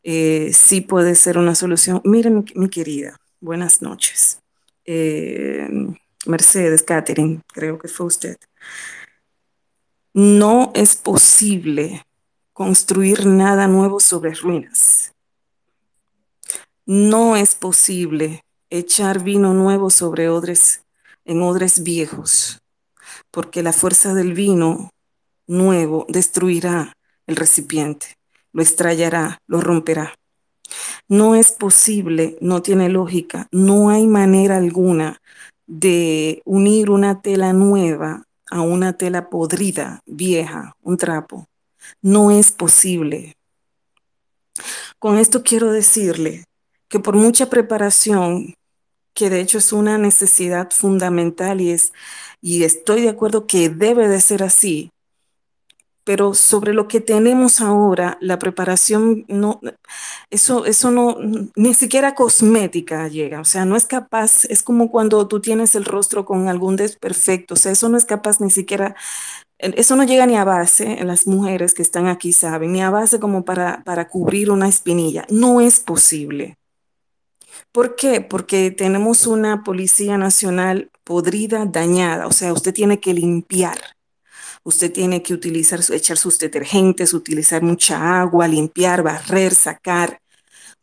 eh, sí puede ser una solución. Mire, mi, querida, buenas noches. Eh, Mercedes, Catherine, creo que fue usted. No es posible construir nada nuevo sobre ruinas. No es posible echar vino nuevo sobre odres en odres viejos, porque la fuerza del vino nuevo destruirá el recipiente, lo estrellará, lo romperá. No es posible, no tiene lógica, no hay manera alguna de unir una tela nueva a una tela podrida, vieja, un trapo. No es posible. Con esto quiero decirle que por mucha preparación, que de hecho es una necesidad fundamental y es y estoy de acuerdo que debe de ser así, pero sobre lo que tenemos ahora, la preparación no, eso, eso no, ni siquiera cosmética llega, o sea, no es capaz, es como cuando tú tienes el rostro con algún desperfecto, o sea, eso no es capaz ni siquiera, eso no llega ni a base, las mujeres que están aquí saben, ni a base como para, para cubrir una espinilla, no es posible. ¿Por qué? Porque tenemos una policía nacional podrida, dañada, o sea, usted tiene que limpiar usted tiene que utilizar, echar sus detergentes, utilizar mucha agua, limpiar, barrer, sacar.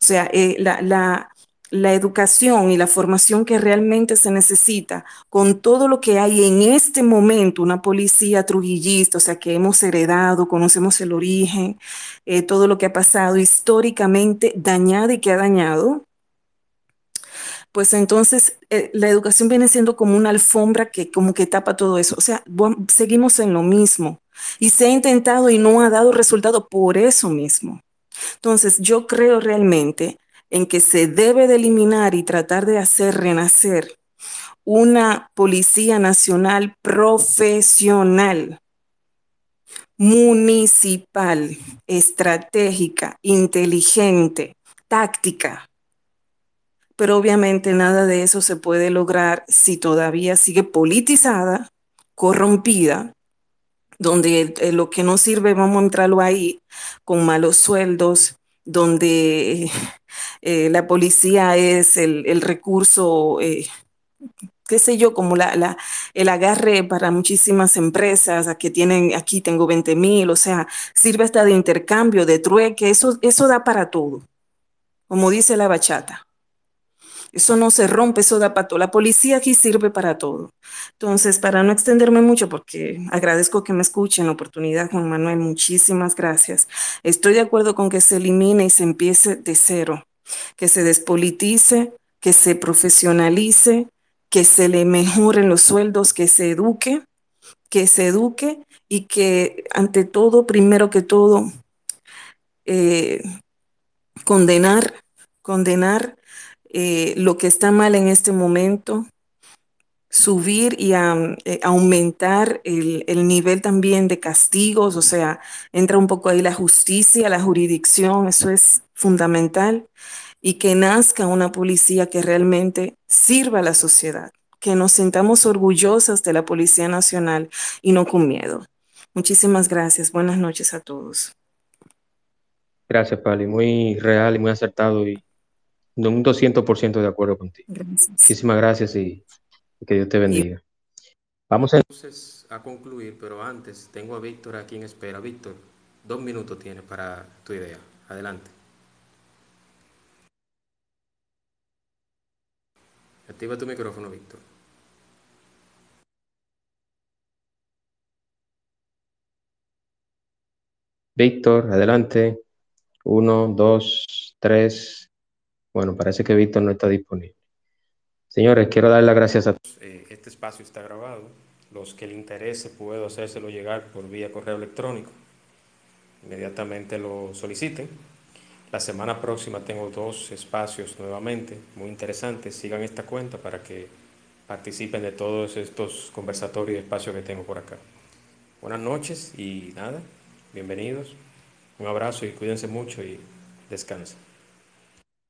O sea, eh, la, la, la, educación y la formación que realmente se necesita con todo lo que hay en este momento, una policía trujillista, o sea, que hemos heredado, conocemos el origen, eh, todo lo que ha pasado históricamente dañado y que ha dañado, pues entonces eh, la educación viene siendo como una alfombra que como que tapa todo eso. O sea, seguimos en lo mismo y se ha intentado y no ha dado resultado por eso mismo. Entonces, yo creo realmente en que se debe de eliminar y tratar de hacer renacer una policía nacional profesional, municipal, estratégica, inteligente, táctica, pero obviamente nada de eso se puede lograr si todavía sigue politizada, corrompida, donde eh, lo que no sirve vamos a entrarlo ahí con malos sueldos, donde eh, la policía es el, recurso, eh, qué sé yo, como la, el agarre para muchísimas empresas, a que tienen, aquí tengo 20 mil, o sea, sirve hasta de intercambio, de trueque, eso da para todo, como dice la bachata. Eso no se rompe, eso da para todo. La policía aquí sirve para todo. Entonces, para no extenderme mucho, porque agradezco que me escuchen la oportunidad, Juan Manuel, muchísimas gracias. Estoy de acuerdo con que se elimine y se empiece de cero, que se despolitice, que se profesionalice, que se le mejoren los sueldos, que se eduque, que se eduque y que ante todo, primero que todo, eh, condenar, condenar eh, lo que está mal en este momento, subir y um, eh, aumentar el, el, nivel también de castigos, o sea, entra un poco ahí la justicia, la jurisdicción, eso es fundamental, y que nazca una policía que realmente sirva a la sociedad, que nos sintamos orgullosas de la Policía Nacional y no con miedo. Muchísimas gracias. Buenas noches a todos. Gracias, Pali. Muy real y muy acertado y un 200% de acuerdo contigo. Gracias. Muchísimas gracias y, que Dios te bendiga. Vamos entonces a concluir, pero antes tengo a Víctor aquí en espera. Víctor, dos minutos tienes para tu idea. Adelante. Activa tu micrófono, Víctor. Víctor, adelante. Uno, dos, tres. Bueno, parece que Víctor no está disponible. Señores, quiero dar las gracias a todos. Eh, este espacio está grabado. Los que le interese puedo hacérselo llegar por vía correo electrónico. Inmediatamente lo soliciten. La semana próxima tengo dos espacios nuevamente muy interesantes. Sigan esta cuenta para que participen de todos estos conversatorios y espacios que tengo por acá. Buenas noches y nada, bienvenidos. Un abrazo y cuídense mucho y descansen.